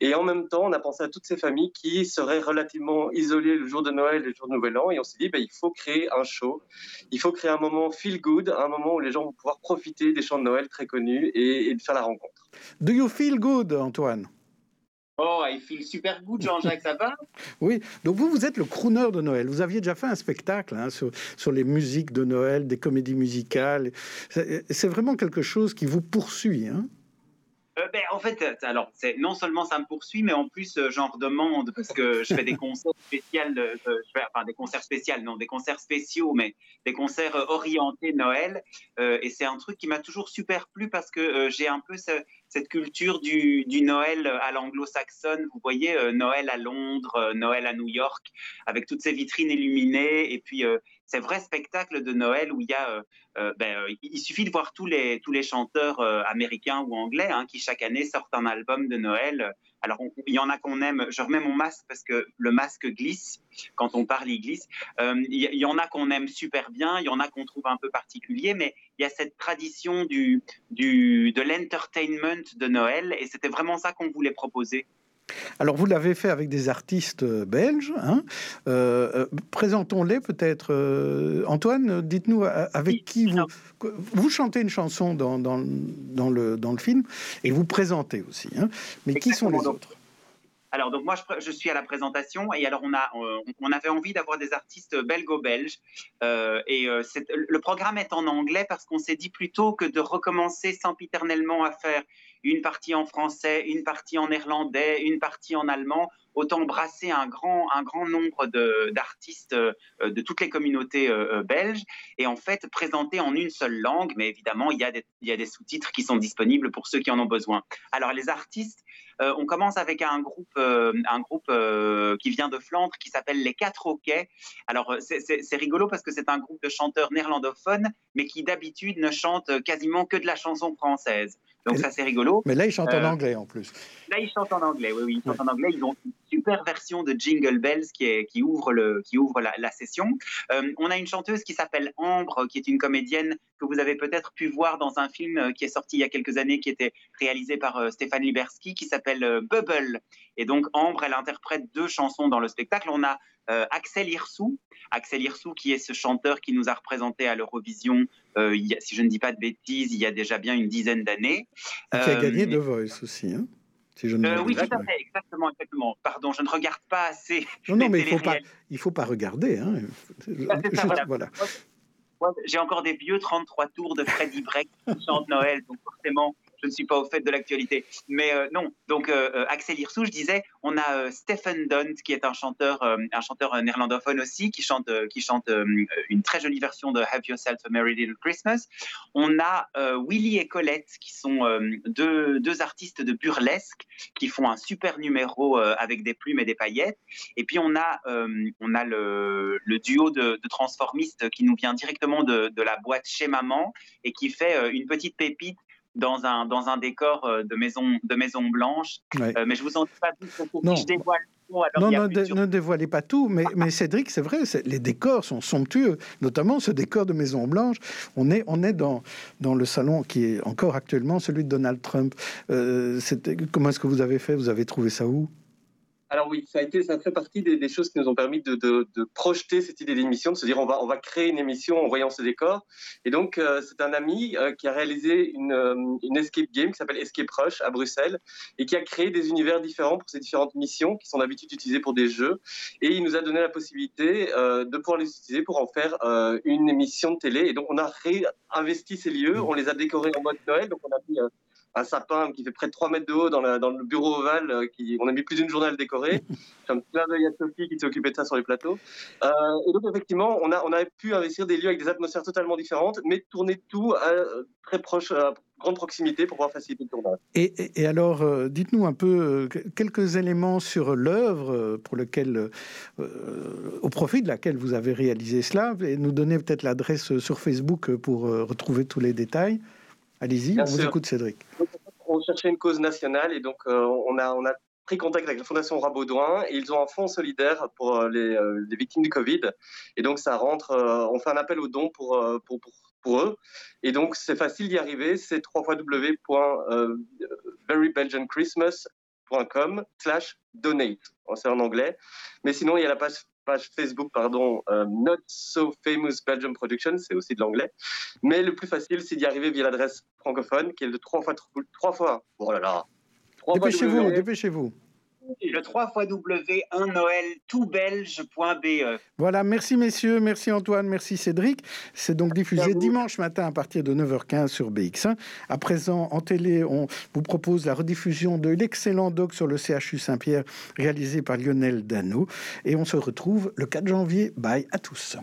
Et en même temps, on a pensé à toutes ces familles qui seraient relativement isolées le jour de Noël et le jour de Nouvel An. Et on s'est dit, ben, il faut créer un show. Il faut créer un moment feel good, un moment où les gens vont pouvoir profiter des chants de Noël très connus et, et de faire la rencontre.
Do you feel good, Antoine?
Oh, il file super good, Jean-Jacques, va?
Oui, donc vous, vous êtes le crooner de Noël. Vous aviez déjà fait un spectacle hein, sur, sur, les musiques de Noël, des comédies musicales. C'est vraiment quelque chose qui vous poursuit. Hein?
Euh, ben, en fait, alors, non seulement ça me poursuit, mais en plus, euh, j'en redemande parce que je fais des concerts spéciaux, euh, enfin des concerts spéciaux, non, des concerts spéciaux, mais des concerts orientés Noël. et c'est un truc qui m'a toujours super plu parce que j'ai un peu cette culture du, du Noël à l'anglo-saxonne. Vous voyez, Noël à Londres, Noël à New York, avec toutes ces vitrines illuminées, et puis ces vrais spectacles de Noël où il y a, euh, euh, ben, euh, il suffit de voir tous les, tous les chanteurs américains ou anglais hein, qui chaque année sortent un album de Noël. Alors, il y en a qu'on aime. Je remets mon masque parce que le masque glisse. Quand on parle, il glisse. il y, en a qu'on aime super bien. Il y en a qu'on trouve un peu particulier. Mais il y a cette tradition du, du, de l'entertainment de Noël. Et c'était vraiment ça qu'on voulait proposer.
Alors, vous l'avez fait avec des artistes euh, belges. Hein. Euh, euh, présentons-les peut-être. Antoine, dites-nous avec qui vous, vous chantez une chanson dans, dans, dans, le, dans le film et vous présentez aussi. Hein. Mais qui sont les autres?
Alors, donc moi, je, suis à la présentation et alors on, a, on, avait envie d'avoir des artistes belgo-belges. et le programme est en anglais parce qu'on s'est dit plutôt que de recommencer sempiternellement à faire une partie en français, une partie en néerlandais, une partie en allemand, autant brasser un grand, un grand nombre d'artistes euh, de, toutes les communautés euh, euh, belges et en fait présenter en une seule langue, mais évidemment il y a des, des sous-titres qui sont disponibles pour ceux qui en ont besoin. Alors les artistes, on commence avec un groupe, un groupe qui vient de Flandre qui s'appelle Les Quatre Hockey. Alors c'est rigolo parce que c'est un groupe de chanteurs néerlandophones, mais qui d'habitude ne chantent quasiment que de la chanson française. Donc ça c'est rigolo.
Mais là ils chantent en anglais en plus.
Là ils chantent en anglais, oui, oui, ils chantent en anglais. Ils ont super version de Jingle Bells qui, est, qui ouvre, le, qui ouvre la, session. Euh, on a une chanteuse qui s'appelle Ambre, qui est une comédienne que vous avez peut-être pu voir dans un film euh, qui est sorti il y a quelques années, qui était réalisé par euh, Stéphane Liberski, qui s'appelle Bubble. Et donc Ambre, elle interprète deux chansons dans le spectacle. On a Axel Hirsou, Axel Hirsou qui est ce chanteur qui nous a représenté à l'Eurovision, si je ne dis pas de bêtises, il y a déjà bien une dizaine d'années.
Et qui a gagné The Voice aussi. Hein
euh, oui, tout à fait, exactement, exactement. Pardon, je ne regarde pas assez.
Non, non, mais il ne faut, pas, faut pas regarder. Hein.
voilà. J'ai encore des vieux 33 tours de Freddy Breck qui chantent Noël, donc forcément, je ne suis pas au fait de l'actualité. Mais euh, non, donc euh, euh, Axel Hirsou, je disais, on a Stephen Dunt, qui est un chanteur, un chanteur néerlandophone aussi, qui chante, qui chante une très jolie version de Have Yourself a Merry Little Christmas. On a Willy et Colette, qui sont deux, deux, artistes de burlesque, qui font un super numéro avec des plumes et des paillettes. Et puis on a, on a le, duo de, transformistes qui nous vient directement de la boîte chez Maman et qui fait une petite pépite dans un, dans un décor euh, de maison, de maison blanche. Euh, mais je vous en dis pas plus que je dévoile
non, non ne, dévoilez pas tout, mais, mais Cédric, c'est vrai, les décors sont somptueux, notamment ce décor de Maison Blanche. On est, on est dans, dans le salon qui est encore actuellement celui de Donald Trump. Euh, comment est-ce que vous avez fait? Vous avez trouvé ça où?
Alors oui, ça a été, ça fait partie des, choses qui nous ont permis de, projeter cette idée d'émission, de se dire on va, on va créer une émission en voyant ce décor. Et donc euh, c'est un ami euh, qui a réalisé une, euh, une escape game qui s'appelle Escape Rush à Bruxelles et qui a créé des univers différents pour ces différentes missions qui sont d'habitude utilisées pour des jeux. Et il nous a donné la possibilité de pouvoir les utiliser pour en faire une émission de télé. Et donc on a réinvesti ces lieux, on les a décorés en mode Noël. Donc on a mis un sapin qui fait près de 3 mètres de haut dans, le bureau ovale. Euh, on a mis plus d'une journée à le décorer. J'ai un plein d'œil à Sophie qui s'est occupée de ça sur les plateaux. Euh, et donc, effectivement, on a, pu investir des lieux avec des atmosphères totalement différentes, mais tourner tout à, très proche, à grande proximité pour pouvoir faciliter le tournage.
Et, alors, euh, dites-nous un peu quelques éléments sur l'œuvre pour lequel, au profit de laquelle vous avez réalisé cela, et nous donner peut-être l'adresse sur Facebook pour retrouver tous les détails. Allez-y, on vous écoute, Cédric.
On cherchait une cause nationale et donc euh, on, a, on a pris contact avec la Fondation Rabaudouin et ils ont un fonds solidaire pour euh, les, les, victimes du Covid. Et donc ça rentre, euh, on fait un appel aux dons pour, pour, pour, pour eux. Et donc c'est facile d'y arriver, c'est www.verybelgianchristmas.com slash donate. C'est en anglais. Mais sinon, il y a la page page Facebook, pardon, euh, Not So Famous Belgium Production, c'est aussi de l'anglais. Mais le plus facile, c'est d'y arriver via l'adresse francophone, qui est de trois fois, trois fois, oh là là.
Dépêchez-vous, dépêchez-vous
le 3 w 1 noël toutbelge.be.
Voilà, merci messieurs, merci Antoine, merci Cédric. C'est donc diffusé dimanche matin à partir de 9h15 sur BX1. À présent, en télé, on vous propose la rediffusion de l'excellent doc sur le CHU Saint-Pierre réalisé par Lionel Dano. Et on se retrouve le 4 janvier. Bye à tous.